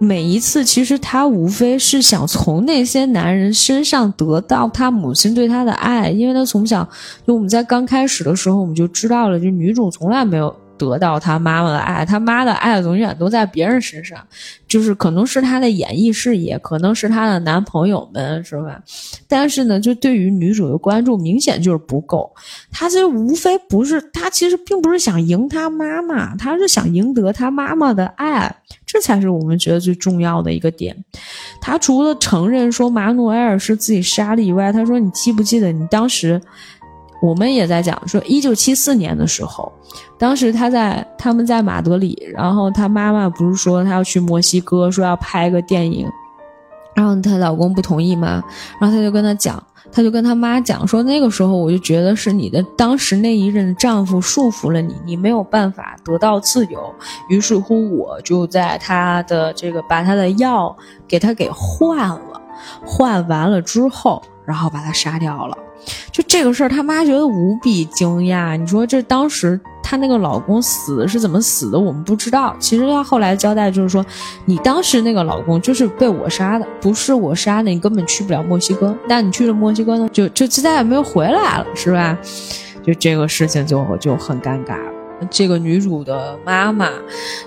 每一次其实他无非是想从那些男人身上得到他母亲对他的爱，因为他从小就我们在刚开始的时候我们就知道了，就女主从来没有。得到他妈妈的爱，他妈的爱永远都在别人身上，就是可能是他的演艺事业，可能是他的男朋友们，是吧？但是呢，就对于女主的关注明显就是不够。他这无非不是他其实并不是想赢他妈妈，他是想赢得他妈妈的爱，这才是我们觉得最重要的一个点。他除了承认说马努埃尔是自己杀的以外，他说：“你记不记得你当时？”我们也在讲说，一九七四年的时候，当时他在他们在马德里，然后他妈妈不是说他要去墨西哥，说要拍个电影，然后她老公不同意嘛，然后他就跟他讲，他就跟他妈讲说，那个时候我就觉得是你的当时那一任丈夫束缚了你，你没有办法得到自由，于是乎我就在他的这个把他的药给他给换了，换完了之后，然后把他杀掉了。就这个事儿，他妈觉得无比惊讶。你说这当时她那个老公死是怎么死的？我们不知道。其实她后来交代就是说，你当时那个老公就是被我杀的，不是我杀的，你根本去不了墨西哥。但你去了墨西哥呢，就就再也没有回来了，是吧？就这个事情就就很尴尬。这个女主的妈妈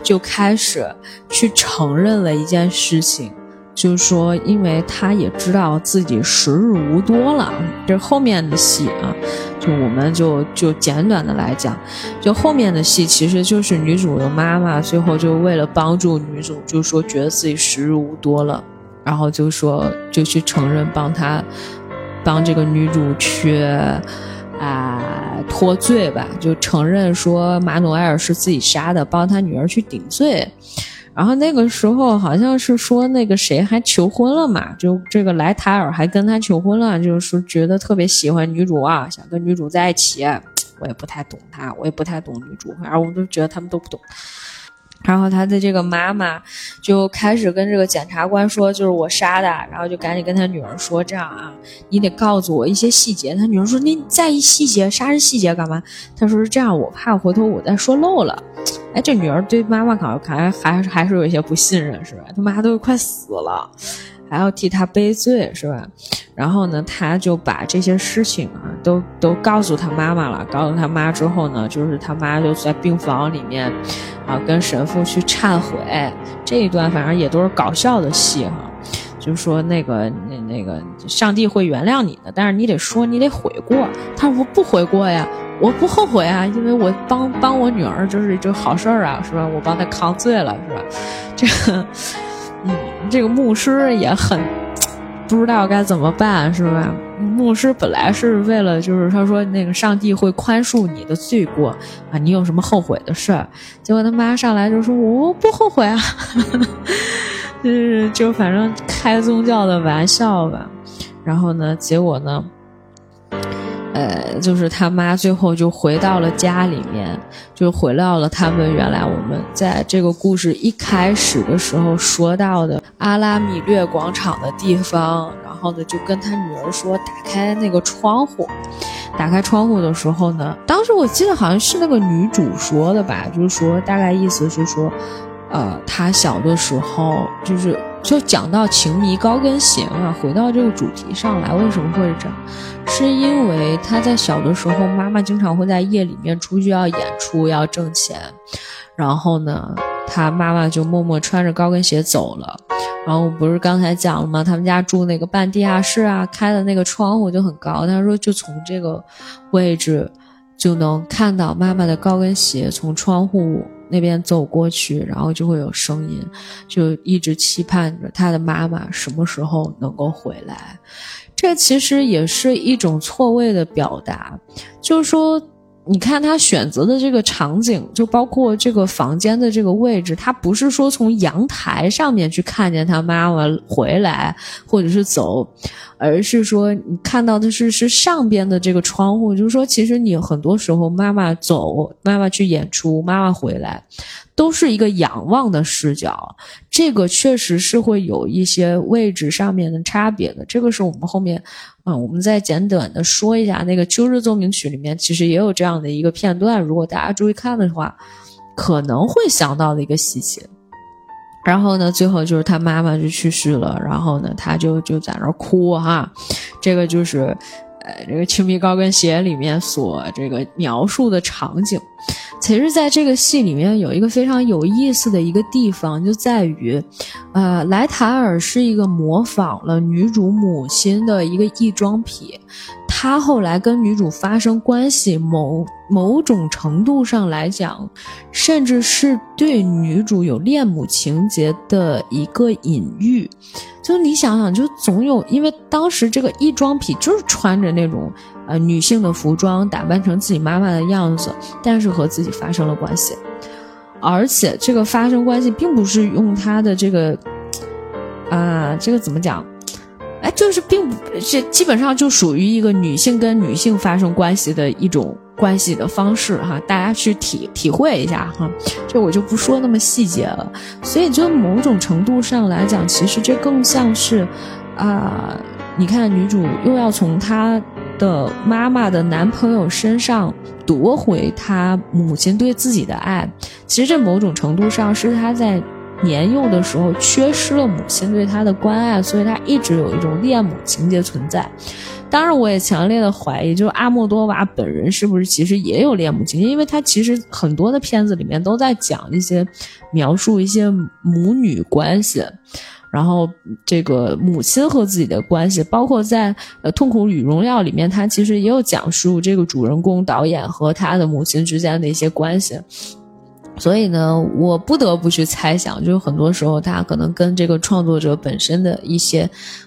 就开始去承认了一件事情。就是说，因为他也知道自己时日无多了，这后面的戏啊，就我们就就简短的来讲，就后面的戏其实就是女主的妈妈最后就为了帮助女主，就说觉得自己时日无多了，然后就说就去承认帮他帮这个女主去啊脱罪吧，就承认说马努埃尔是自己杀的，帮他女儿去顶罪。然后那个时候好像是说那个谁还求婚了嘛，就这个莱塔尔还跟他求婚了，就是觉得特别喜欢女主啊，想跟女主在一起。我也不太懂他，我也不太懂女主，反正我都觉得他们都不懂。然后他的这个妈妈就开始跟这个检察官说，就是我杀的，然后就赶紧跟他女儿说，这样啊，你得告诉我一些细节。他女儿说，你在意细节，杀人细节干嘛？他说是这样，我怕回头我再说漏了。哎，这女儿对妈妈好像还还还是有一些不信任，是吧？他妈都快死了。还要替他背罪是吧？然后呢，他就把这些事情啊都都告诉他妈妈了。告诉他妈之后呢，就是他妈就在病房里面啊跟神父去忏悔。这一段反正也都是搞笑的戏哈，就说那个那那个上帝会原谅你的，但是你得说你得悔过。他说我不悔过呀，我不后悔啊，因为我帮帮我女儿就是这好事儿啊，是吧？我帮她扛罪了，是吧？这个。嗯，这个牧师也很不知道该怎么办，是吧？牧师本来是为了，就是他说那个上帝会宽恕你的罪过啊，你有什么后悔的事儿？结果他妈上来就说我不后悔啊，就是就反正开宗教的玩笑吧。然后呢，结果呢？呃，就是他妈最后就回到了家里面，就回到了他们原来我们在这个故事一开始的时候说到的阿拉米略广场的地方。然后呢，就跟他女儿说，打开那个窗户。打开窗户的时候呢，当时我记得好像是那个女主说的吧，就是说大概意思是说，呃，她小的时候就是就讲到情迷高跟鞋嘛，回到这个主题上来，为什么会这样？是因为他在小的时候，妈妈经常会在夜里面出去要演出要挣钱，然后呢，他妈妈就默默穿着高跟鞋走了。然后我不是刚才讲了吗？他们家住那个半地下室啊，开的那个窗户就很高。他说就从这个位置就能看到妈妈的高跟鞋从窗户那边走过去，然后就会有声音，就一直期盼着他的妈妈什么时候能够回来。这其实也是一种错位的表达，就是说，你看他选择的这个场景，就包括这个房间的这个位置，他不是说从阳台上面去看见他妈妈回来或者是走，而是说你看到的是是上边的这个窗户，就是说，其实你很多时候妈妈走，妈妈去演出，妈妈回来。都是一个仰望的视角，这个确实是会有一些位置上面的差别的。这个是我们后面，嗯，我们再简短的说一下。那个《秋日奏鸣曲》里面其实也有这样的一个片段，如果大家注意看的话，可能会想到的一个细节。然后呢，最后就是他妈妈就去世了，然后呢，他就就在那儿哭哈，这个就是。这个《情迷高跟鞋》里面所这个描述的场景，其实，在这个戏里面有一个非常有意思的一个地方，就在于，呃，莱塔尔是一个模仿了女主母亲的一个异装癖。他后来跟女主发生关系，某某种程度上来讲，甚至是对女主有恋母情节的一个隐喻。就你想想，就总有，因为当时这个异装癖就是穿着那种呃女性的服装，打扮成自己妈妈的样子，但是和自己发生了关系，而且这个发生关系并不是用他的这个啊，这个怎么讲？哎，就是并不，这基本上就属于一个女性跟女性发生关系的一种关系的方式哈，大家去体体会一下哈，这我就不说那么细节了。所以就某种程度上来讲，其实这更像是，啊，你看女主又要从她的妈妈的男朋友身上夺回她母亲对自己的爱，其实这某种程度上是她在。年幼的时候缺失了母亲对他的关爱，所以他一直有一种恋母情节存在。当然，我也强烈的怀疑，就是阿莫多瓦本人是不是其实也有恋母情节？因为他其实很多的片子里面都在讲一些描述一些母女关系，然后这个母亲和自己的关系，包括在呃《痛苦与荣耀》里面，他其实也有讲述这个主人公导演和他的母亲之间的一些关系。所以呢，我不得不去猜想，就是很多时候他可能跟这个创作者本身的一些，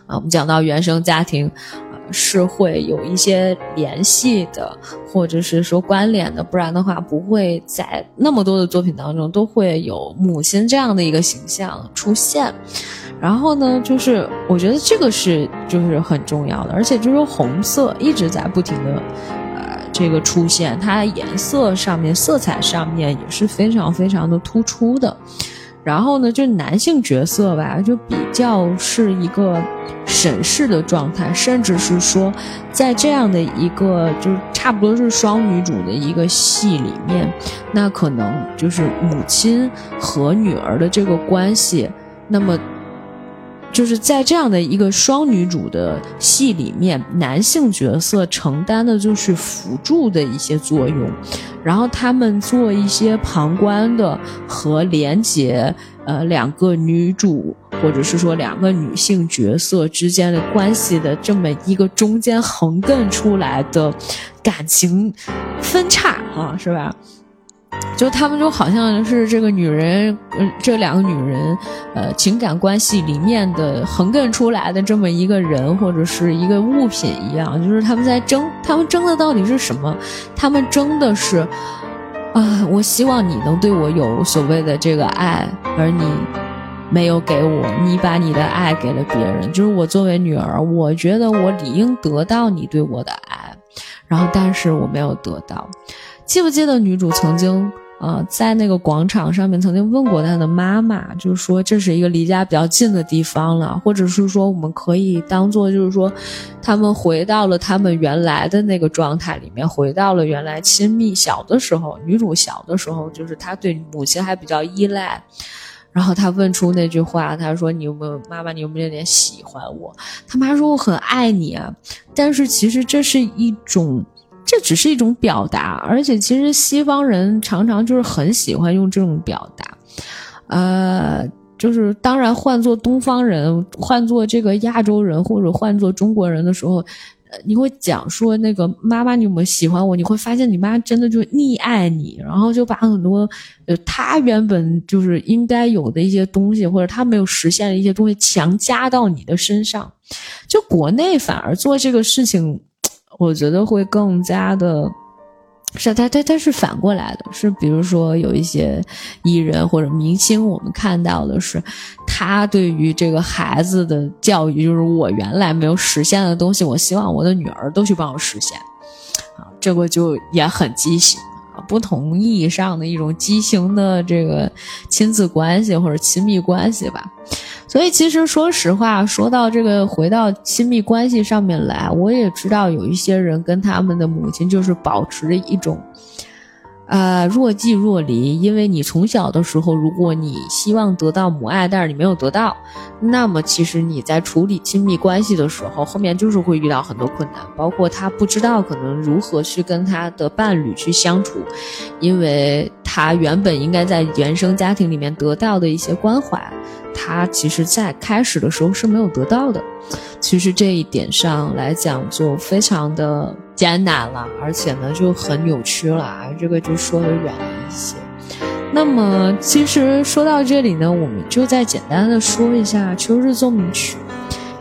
啊，我们讲到原生家庭，啊，是会有一些联系的，或者是说关联的，不然的话不会在那么多的作品当中都会有母亲这样的一个形象出现。然后呢，就是我觉得这个是就是很重要的，而且就是红色一直在不停的。这个出现，它颜色上面、色彩上面也是非常非常的突出的。然后呢，就男性角色吧，就比较是一个审视的状态，甚至是说，在这样的一个就差不多是双女主的一个戏里面，那可能就是母亲和女儿的这个关系，那么。就是在这样的一个双女主的戏里面，男性角色承担的就是辅助的一些作用，然后他们做一些旁观的和连接，呃，两个女主或者是说两个女性角色之间的关系的这么一个中间横亘出来的感情分叉啊，是吧？就他们就好像是这个女人，呃，这两个女人，呃，情感关系里面的横亘出来的这么一个人或者是一个物品一样，就是他们在争，他们争的到底是什么？他们争的是，啊，我希望你能对我有所谓的这个爱，而你没有给我，你把你的爱给了别人，就是我作为女儿，我觉得我理应得到你对我的爱，然后但是我没有得到。记不记得女主曾经？呃，在那个广场上面，曾经问过她的妈妈，就是说这是一个离家比较近的地方了，或者是说我们可以当做，就是说，他们回到了他们原来的那个状态里面，回到了原来亲密小的时候。女主小的时候，就是她对母亲还比较依赖，然后她问出那句话，她说：“你有没有妈妈？你有没有点喜欢我？”他妈说：“我很爱你啊。”但是其实这是一种。这只是一种表达，而且其实西方人常常就是很喜欢用这种表达，呃，就是当然换做东方人，换做这个亚洲人或者换做中国人的时候，你会讲说那个妈妈，你有没有喜欢我？你会发现你妈真的就溺爱你，然后就把很多呃她原本就是应该有的一些东西，或者她没有实现的一些东西强加到你的身上，就国内反而做这个事情。我觉得会更加的，是他他他是反过来的，是比如说有一些艺人或者明星，我们看到的是他对于这个孩子的教育，就是我原来没有实现的东西，我希望我的女儿都去帮我实现，啊，这个就也很畸形啊。不同意义上的一种畸形的这个亲子关系或者亲密关系吧，所以其实说实话，说到这个回到亲密关系上面来，我也知道有一些人跟他们的母亲就是保持着一种，呃，若即若离，因为你从小的时候，如果你希望得到母爱，但是你没有得到，那么其实你在处理亲密关系的时候，后面就是会遇到很多困难，包括他不知道可能如何去跟他的伴侣去相处，因为他原本应该在原生家庭里面得到的一些关怀，他其实在开始的时候是没有得到的。其实这一点上来讲，就非常的艰难了，而且呢就很扭曲了啊。这个就说的远了一些。那么，其实说到这里呢，我们就再简单的说一下《秋日奏鸣曲》，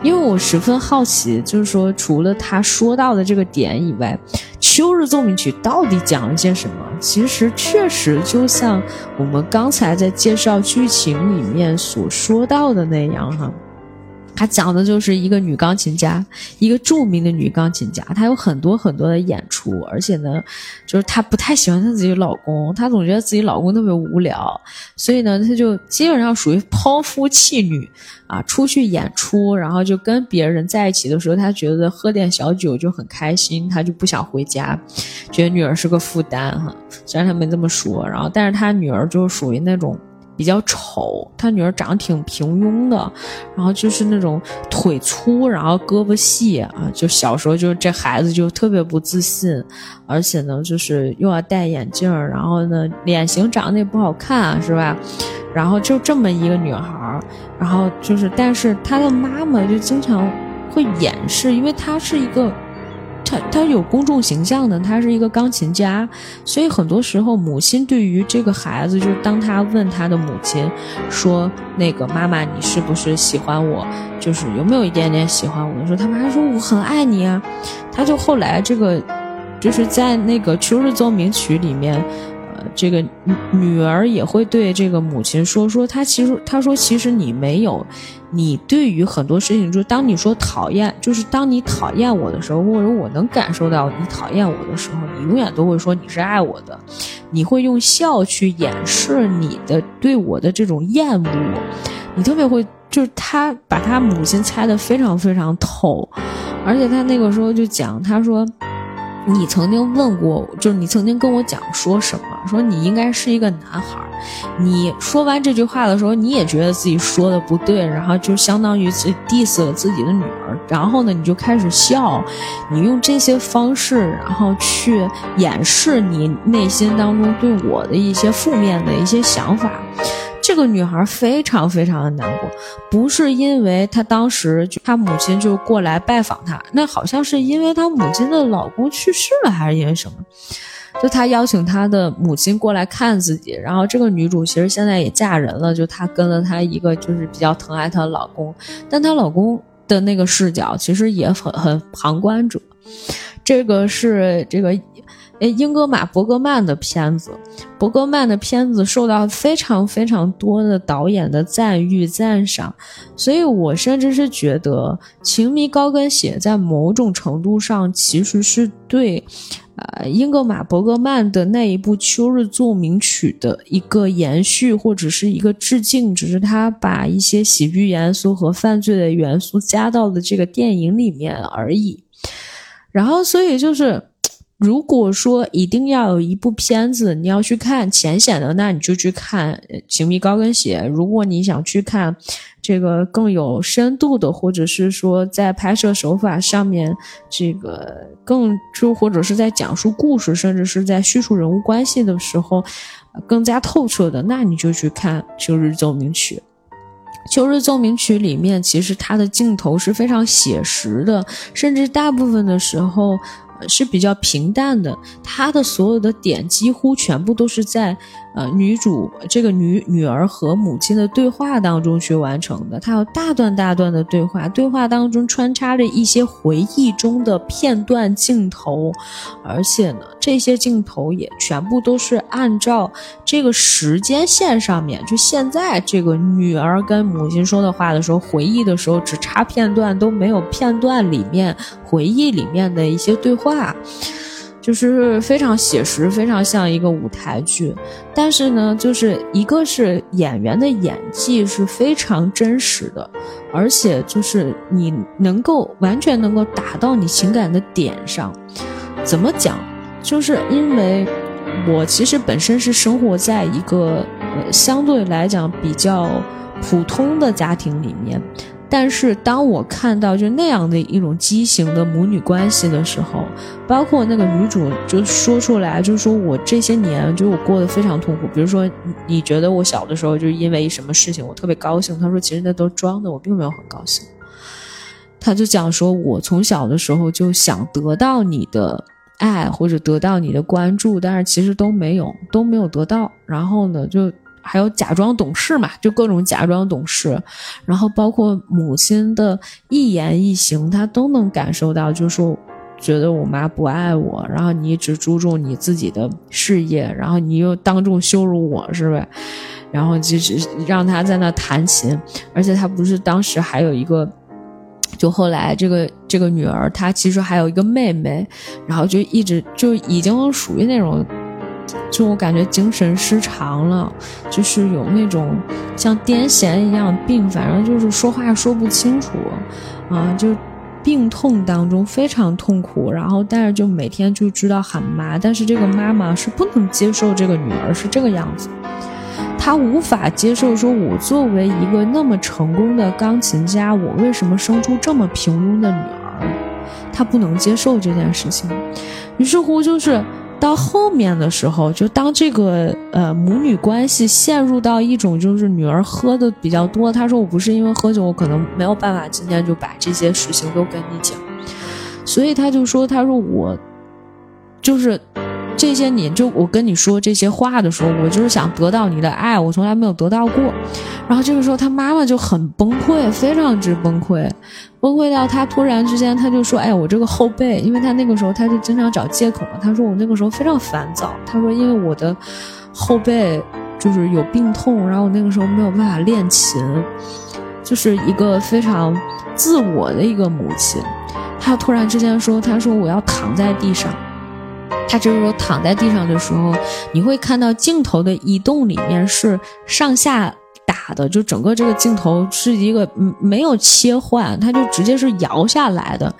因为我十分好奇，就是说除了他说到的这个点以外，《秋日奏鸣曲》到底讲了些什么？其实确实就像我们刚才在介绍剧情里。面所说到的那样，哈。他讲的就是一个女钢琴家，一个著名的女钢琴家。她有很多很多的演出，而且呢，就是她不太喜欢她自己老公，她总觉得自己老公特别无聊，所以呢，她就基本上属于抛夫弃女啊，出去演出，然后就跟别人在一起的时候，她觉得喝点小酒就很开心，她就不想回家，觉得女儿是个负担哈。虽然她没这么说，然后但是她女儿就属于那种。比较丑，他女儿长得挺平庸的，然后就是那种腿粗，然后胳膊细啊，就小时候就这孩子就特别不自信，而且呢，就是又要戴眼镜，然后呢，脸型长得也不好看，是吧？然后就这么一个女孩，然后就是，但是她的妈妈就经常会掩饰，因为她是一个。他他有公众形象的，他是一个钢琴家，所以很多时候母亲对于这个孩子，就是当他问他的母亲说：“那个妈妈，你是不是喜欢我？就是有没有一点点喜欢我？”的时候，他妈说：“我很爱你啊。”他就后来这个，就是在那个《秋日奏鸣曲》里面。这个女儿也会对这个母亲说说，她其实她说其实你没有，你对于很多事情，就是当你说讨厌，就是当你讨厌我的时候，或者我能感受到你讨厌我的时候，你永远都会说你是爱我的，你会用笑去掩饰你的对我的这种厌恶，你特别会，就是他把他母亲猜得非常非常透，而且他那个时候就讲，他说。你曾经问过，就是你曾经跟我讲说什么？说你应该是一个男孩。你说完这句话的时候，你也觉得自己说的不对，然后就相当于自 diss 了自己的女儿。然后呢，你就开始笑，你用这些方式，然后去掩饰你内心当中对我的一些负面的一些想法。这个女孩非常非常的难过，不是因为她当时她母亲就过来拜访她，那好像是因为她母亲的老公去世了，还是因为什么？就她邀请她的母亲过来看自己，然后这个女主其实现在也嫁人了，就她跟了她一个就是比较疼爱她的老公，但她老公的那个视角其实也很很旁观者，这个是这个。哎，英格玛·伯格曼的片子，伯格曼的片子受到非常非常多的导演的赞誉赞赏，所以我甚至是觉得《情迷高跟鞋》在某种程度上其实是对，呃，英格玛·伯格曼的那一部《秋日奏鸣曲》的一个延续或者是一个致敬，只是他把一些喜剧元素和犯罪的元素加到了这个电影里面而已。然后，所以就是。如果说一定要有一部片子你要去看浅显的，那你就去看《情迷高跟鞋》。如果你想去看这个更有深度的，或者是说在拍摄手法上面这个更就或者是在讲述故事，甚至是在叙述人物关系的时候更加透彻的，那你就去看《秋日奏鸣曲》。《秋日奏鸣曲》里面其实它的镜头是非常写实的，甚至大部分的时候。是比较平淡的，他的所有的点几乎全部都是在。呃，女主这个女女儿和母亲的对话当中去完成的，她有大段大段的对话，对话当中穿插着一些回忆中的片段镜头，而且呢，这些镜头也全部都是按照这个时间线上面，就现在这个女儿跟母亲说的话的时候，回忆的时候只插片段，都没有片段里面回忆里面的一些对话。就是非常写实，非常像一个舞台剧，但是呢，就是一个是演员的演技是非常真实的，而且就是你能够完全能够打到你情感的点上。怎么讲？就是因为我其实本身是生活在一个呃相对来讲比较普通的家庭里面。但是当我看到就那样的一种畸形的母女关系的时候，包括那个女主就说出来，就是说我这些年就我过得非常痛苦。比如说，你觉得我小的时候就是因为什么事情我特别高兴？她说其实那都装的，我并没有很高兴。他就讲说，我从小的时候就想得到你的爱或者得到你的关注，但是其实都没有都没有得到。然后呢，就。还有假装懂事嘛，就各种假装懂事，然后包括母亲的一言一行，他都能感受到，就是说觉得我妈不爱我，然后你只注重你自己的事业，然后你又当众羞辱我，是呗？然后就是让他在那弹琴，而且他不是当时还有一个，就后来这个这个女儿，她其实还有一个妹妹，然后就一直就已经属于那种。就我感觉精神失常了，就是有那种像癫痫一样病，反正就是说话说不清楚，啊，就病痛当中非常痛苦，然后但是就每天就知道喊妈，但是这个妈妈是不能接受这个女儿是这个样子，她无法接受说我作为一个那么成功的钢琴家，我为什么生出这么平庸的女儿，她不能接受这件事情，于是乎就是。到后面的时候，就当这个呃母女关系陷入到一种就是女儿喝的比较多，她说我不是因为喝酒，我可能没有办法今天就把这些事情都跟你讲，所以她就说，她说我就是。这些年，就我跟你说这些话的时候，我就是想得到你的爱，我从来没有得到过。然后这个时候，他妈妈就很崩溃，非常之崩溃，崩溃到他突然之间，他就说：“哎，我这个后背，因为他那个时候他就经常找借口嘛。他说我那个时候非常烦躁，他说因为我的后背就是有病痛，然后我那个时候没有办法练琴，就是一个非常自我的一个母亲。他突然之间说，他说我要躺在地上。”他这个时候躺在地上的时候，你会看到镜头的移动里面是上下打的，就整个这个镜头是一个没有切换，它就直接是摇下来的。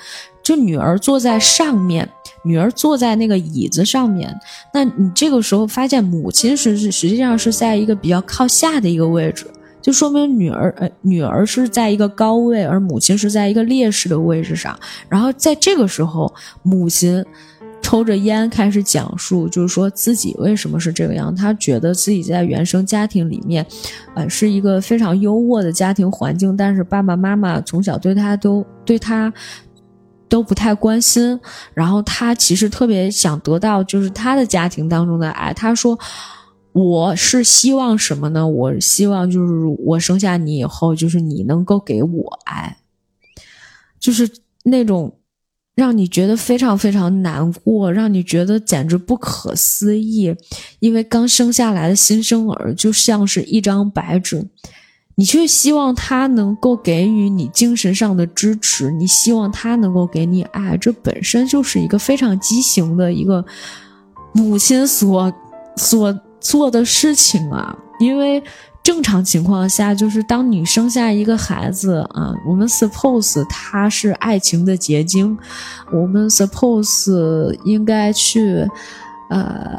就女儿坐在上面，女儿坐在那个椅子上面，那你这个时候发现母亲是是实际上是在一个比较靠下的一个位置，就说明女儿呃女儿是在一个高位，而母亲是在一个劣势的位置上。然后在这个时候，母亲。抽着烟开始讲述，就是说自己为什么是这个样。他觉得自己在原生家庭里面，呃，是一个非常优渥的家庭环境，但是爸爸妈妈从小对他都对他都不太关心。然后他其实特别想得到，就是他的家庭当中的爱。他说：“我是希望什么呢？我希望就是我生下你以后，就是你能够给我爱，就是那种。”让你觉得非常非常难过，让你觉得简直不可思议，因为刚生下来的新生儿就像是一张白纸，你却希望他能够给予你精神上的支持，你希望他能够给你爱，这本身就是一个非常畸形的一个母亲所所做的事情啊，因为。正常情况下，就是当你生下一个孩子啊，我们 suppose 他是爱情的结晶，我们 suppose 应该去，呃，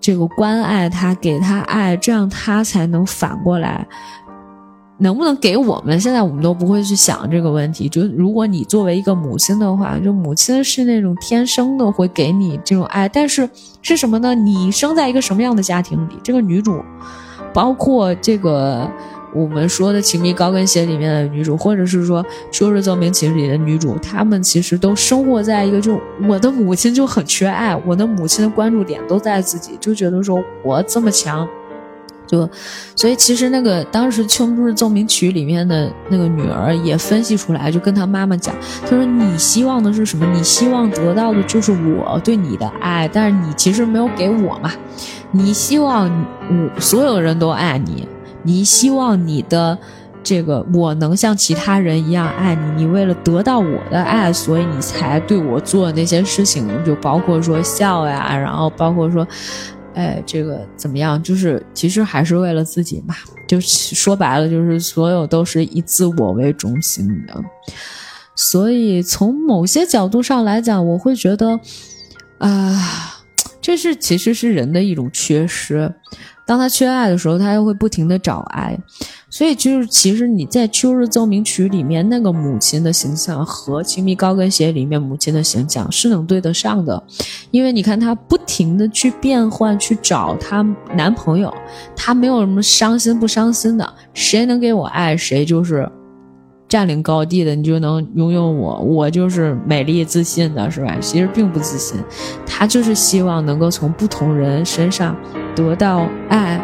这个关爱他，给他爱，这样他才能反过来，能不能给我们？现在我们都不会去想这个问题。就如果你作为一个母亲的话，就母亲是那种天生的会给你这种爱，但是是什么呢？你生在一个什么样的家庭里？这个女主。包括这个我们说的《情迷高跟鞋》里面的女主，或者是说《秋日奏鸣曲》里的女主，她们其实都生活在一个就我的母亲就很缺爱，我的母亲的关注点都在自己，就觉得说我这么强，就所以其实那个当时《秋日奏鸣曲》里面的那个女儿也分析出来，就跟她妈妈讲，她说你希望的是什么？你希望得到的就是我对你的爱，但是你其实没有给我嘛。你希望我所有人都爱你，你希望你的这个我能像其他人一样爱你。你为了得到我的爱，所以你才对我做那些事情，就包括说笑呀，然后包括说，哎，这个怎么样？就是其实还是为了自己嘛。就说白了，就是所有都是以自我为中心的。所以从某些角度上来讲，我会觉得，啊。这是其实是人的一种缺失。当他缺爱的时候，他又会不停的找爱。所以就是，其实你在《秋日奏鸣曲》里面那个母亲的形象和《亲密高跟鞋》里面母亲的形象是能对得上的，因为你看她不停的去变换，去找她男朋友，她没有什么伤心不伤心的，谁能给我爱，谁就是占领高地的，你就能拥有我，我就是美丽自信的，是吧？其实并不自信，她就是希望能够从不同人身上得到爱。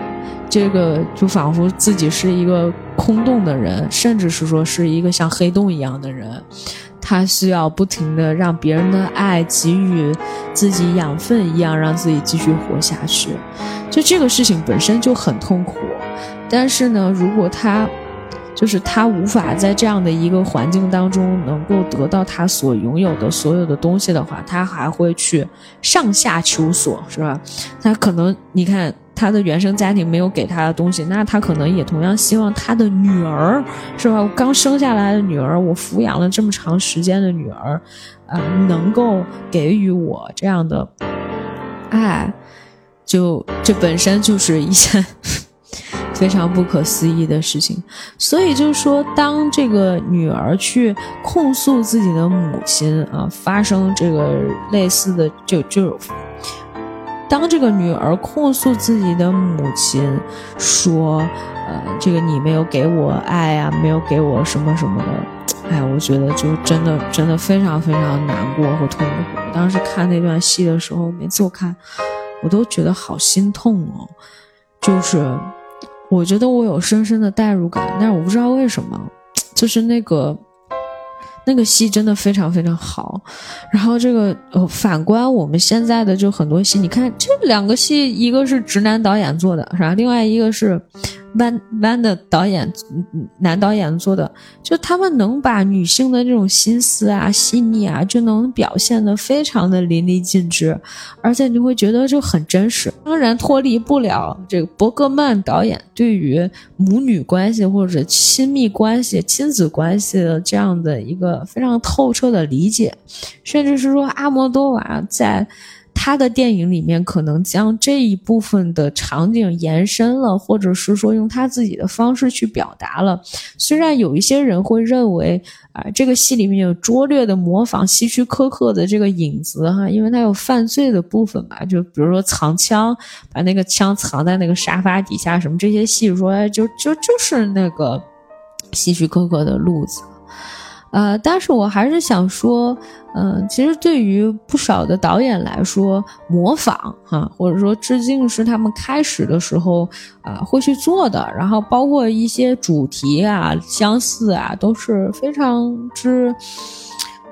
这个就仿佛自己是一个空洞的人，甚至是说是一个像黑洞一样的人，他需要不停的让别人的爱给予自己养分一样，让自己继续活下去。就这个事情本身就很痛苦，但是呢，如果他就是他无法在这样的一个环境当中能够得到他所拥有的所有的东西的话，他还会去上下求索，是吧？他可能你看。他的原生家庭没有给他的东西，那他可能也同样希望他的女儿，是吧？刚生下来的女儿，我抚养了这么长时间的女儿，呃，能够给予我这样的爱，就这本身就是一件非常不可思议的事情。所以就是说，当这个女儿去控诉自己的母亲啊，发生这个类似的，就就。当这个女儿控诉自己的母亲说：“呃，这个你没有给我爱啊，没有给我什么什么的。”哎，我觉得就真的真的非常非常难过和痛苦。我当时看那段戏的时候，每次我看，我都觉得好心痛哦。就是我觉得我有深深的代入感，但是我不知道为什么，就是那个。那个戏真的非常非常好，然后这个呃，反观我们现在的就很多戏，你看这两个戏，一个是直男导演做的，是吧？另外一个是。弯弯的导演，男导演做的，就他们能把女性的这种心思啊、细腻啊，就能表现的非常的淋漓尽致，而且你会觉得就很真实。当然脱离不了这个伯格曼导演对于母女关系或者亲密关系、亲子关系的这样的一个非常透彻的理解，甚至是说阿莫多瓦在。他的电影里面可能将这一部分的场景延伸了，或者是说用他自己的方式去表达了。虽然有一些人会认为啊，这个戏里面有拙劣的模仿希区柯克的这个影子哈，因为他有犯罪的部分吧，就比如说藏枪，把那个枪藏在那个沙发底下什么这些戏，说就就就是那个希区柯克的路子。呃，但是我还是想说，嗯，其实对于不少的导演来说，模仿哈，或者说致敬是他们开始的时候啊会去做的，然后包括一些主题啊相似啊，都是非常之。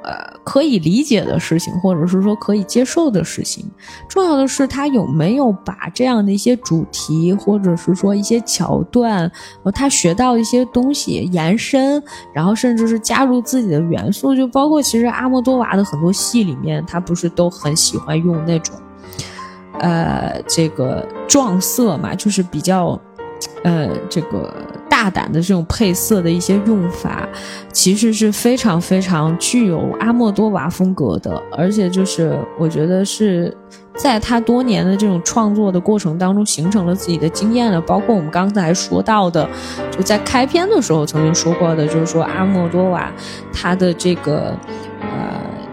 呃，可以理解的事情，或者是说可以接受的事情，重要的是他有没有把这样的一些主题，或者是说一些桥段，和他学到一些东西延伸，然后甚至是加入自己的元素，就包括其实阿莫多瓦的很多戏里面，他不是都很喜欢用那种，呃，这个撞色嘛，就是比较，呃，这个。大胆的这种配色的一些用法，其实是非常非常具有阿莫多瓦风格的，而且就是我觉得是在他多年的这种创作的过程当中形成了自己的经验了。包括我们刚才说到的，就在开篇的时候曾经说过的，就是说阿莫多瓦他的这个呃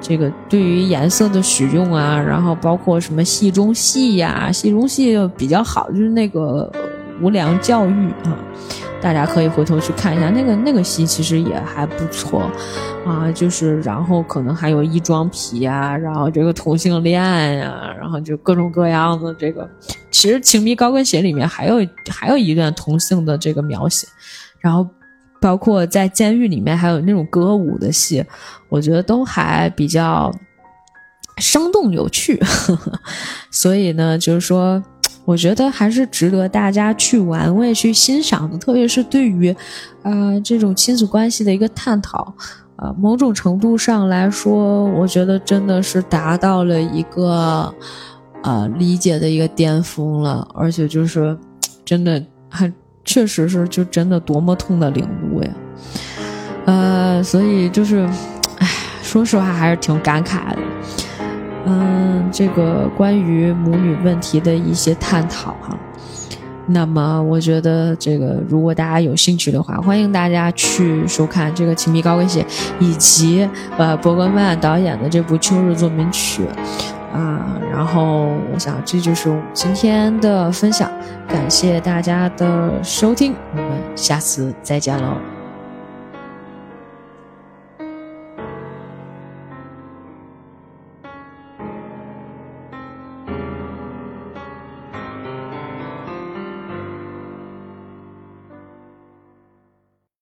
这个对于颜色的使用啊，然后包括什么戏中戏呀，戏中戏比较好，就是那个无良教育啊。大家可以回头去看一下那个那个戏，其实也还不错，啊，就是然后可能还有衣装癖啊，然后这个同性恋呀，然后就各种各样的这个，其实《情迷高跟鞋》里面还有还有一段同性的这个描写，然后包括在监狱里面还有那种歌舞的戏，我觉得都还比较生动有趣，呵 呵所以呢，就是说。我觉得还是值得大家去玩味、去欣赏的，特别是对于，呃，这种亲子关系的一个探讨，呃，某种程度上来说，我觉得真的是达到了一个，呃，理解的一个巅峰了，而且就是，真的还确实是就真的多么痛的领悟呀，呃，所以就是，唉，说实话还是挺感慨的。嗯，这个关于母女问题的一些探讨哈。那么，我觉得这个如果大家有兴趣的话，欢迎大家去收看这个《亲密高跟鞋》，以及呃伯格曼导演的这部《秋日奏鸣曲》啊。然后，我想这就是我们今天的分享，感谢大家的收听，我们下次再见喽。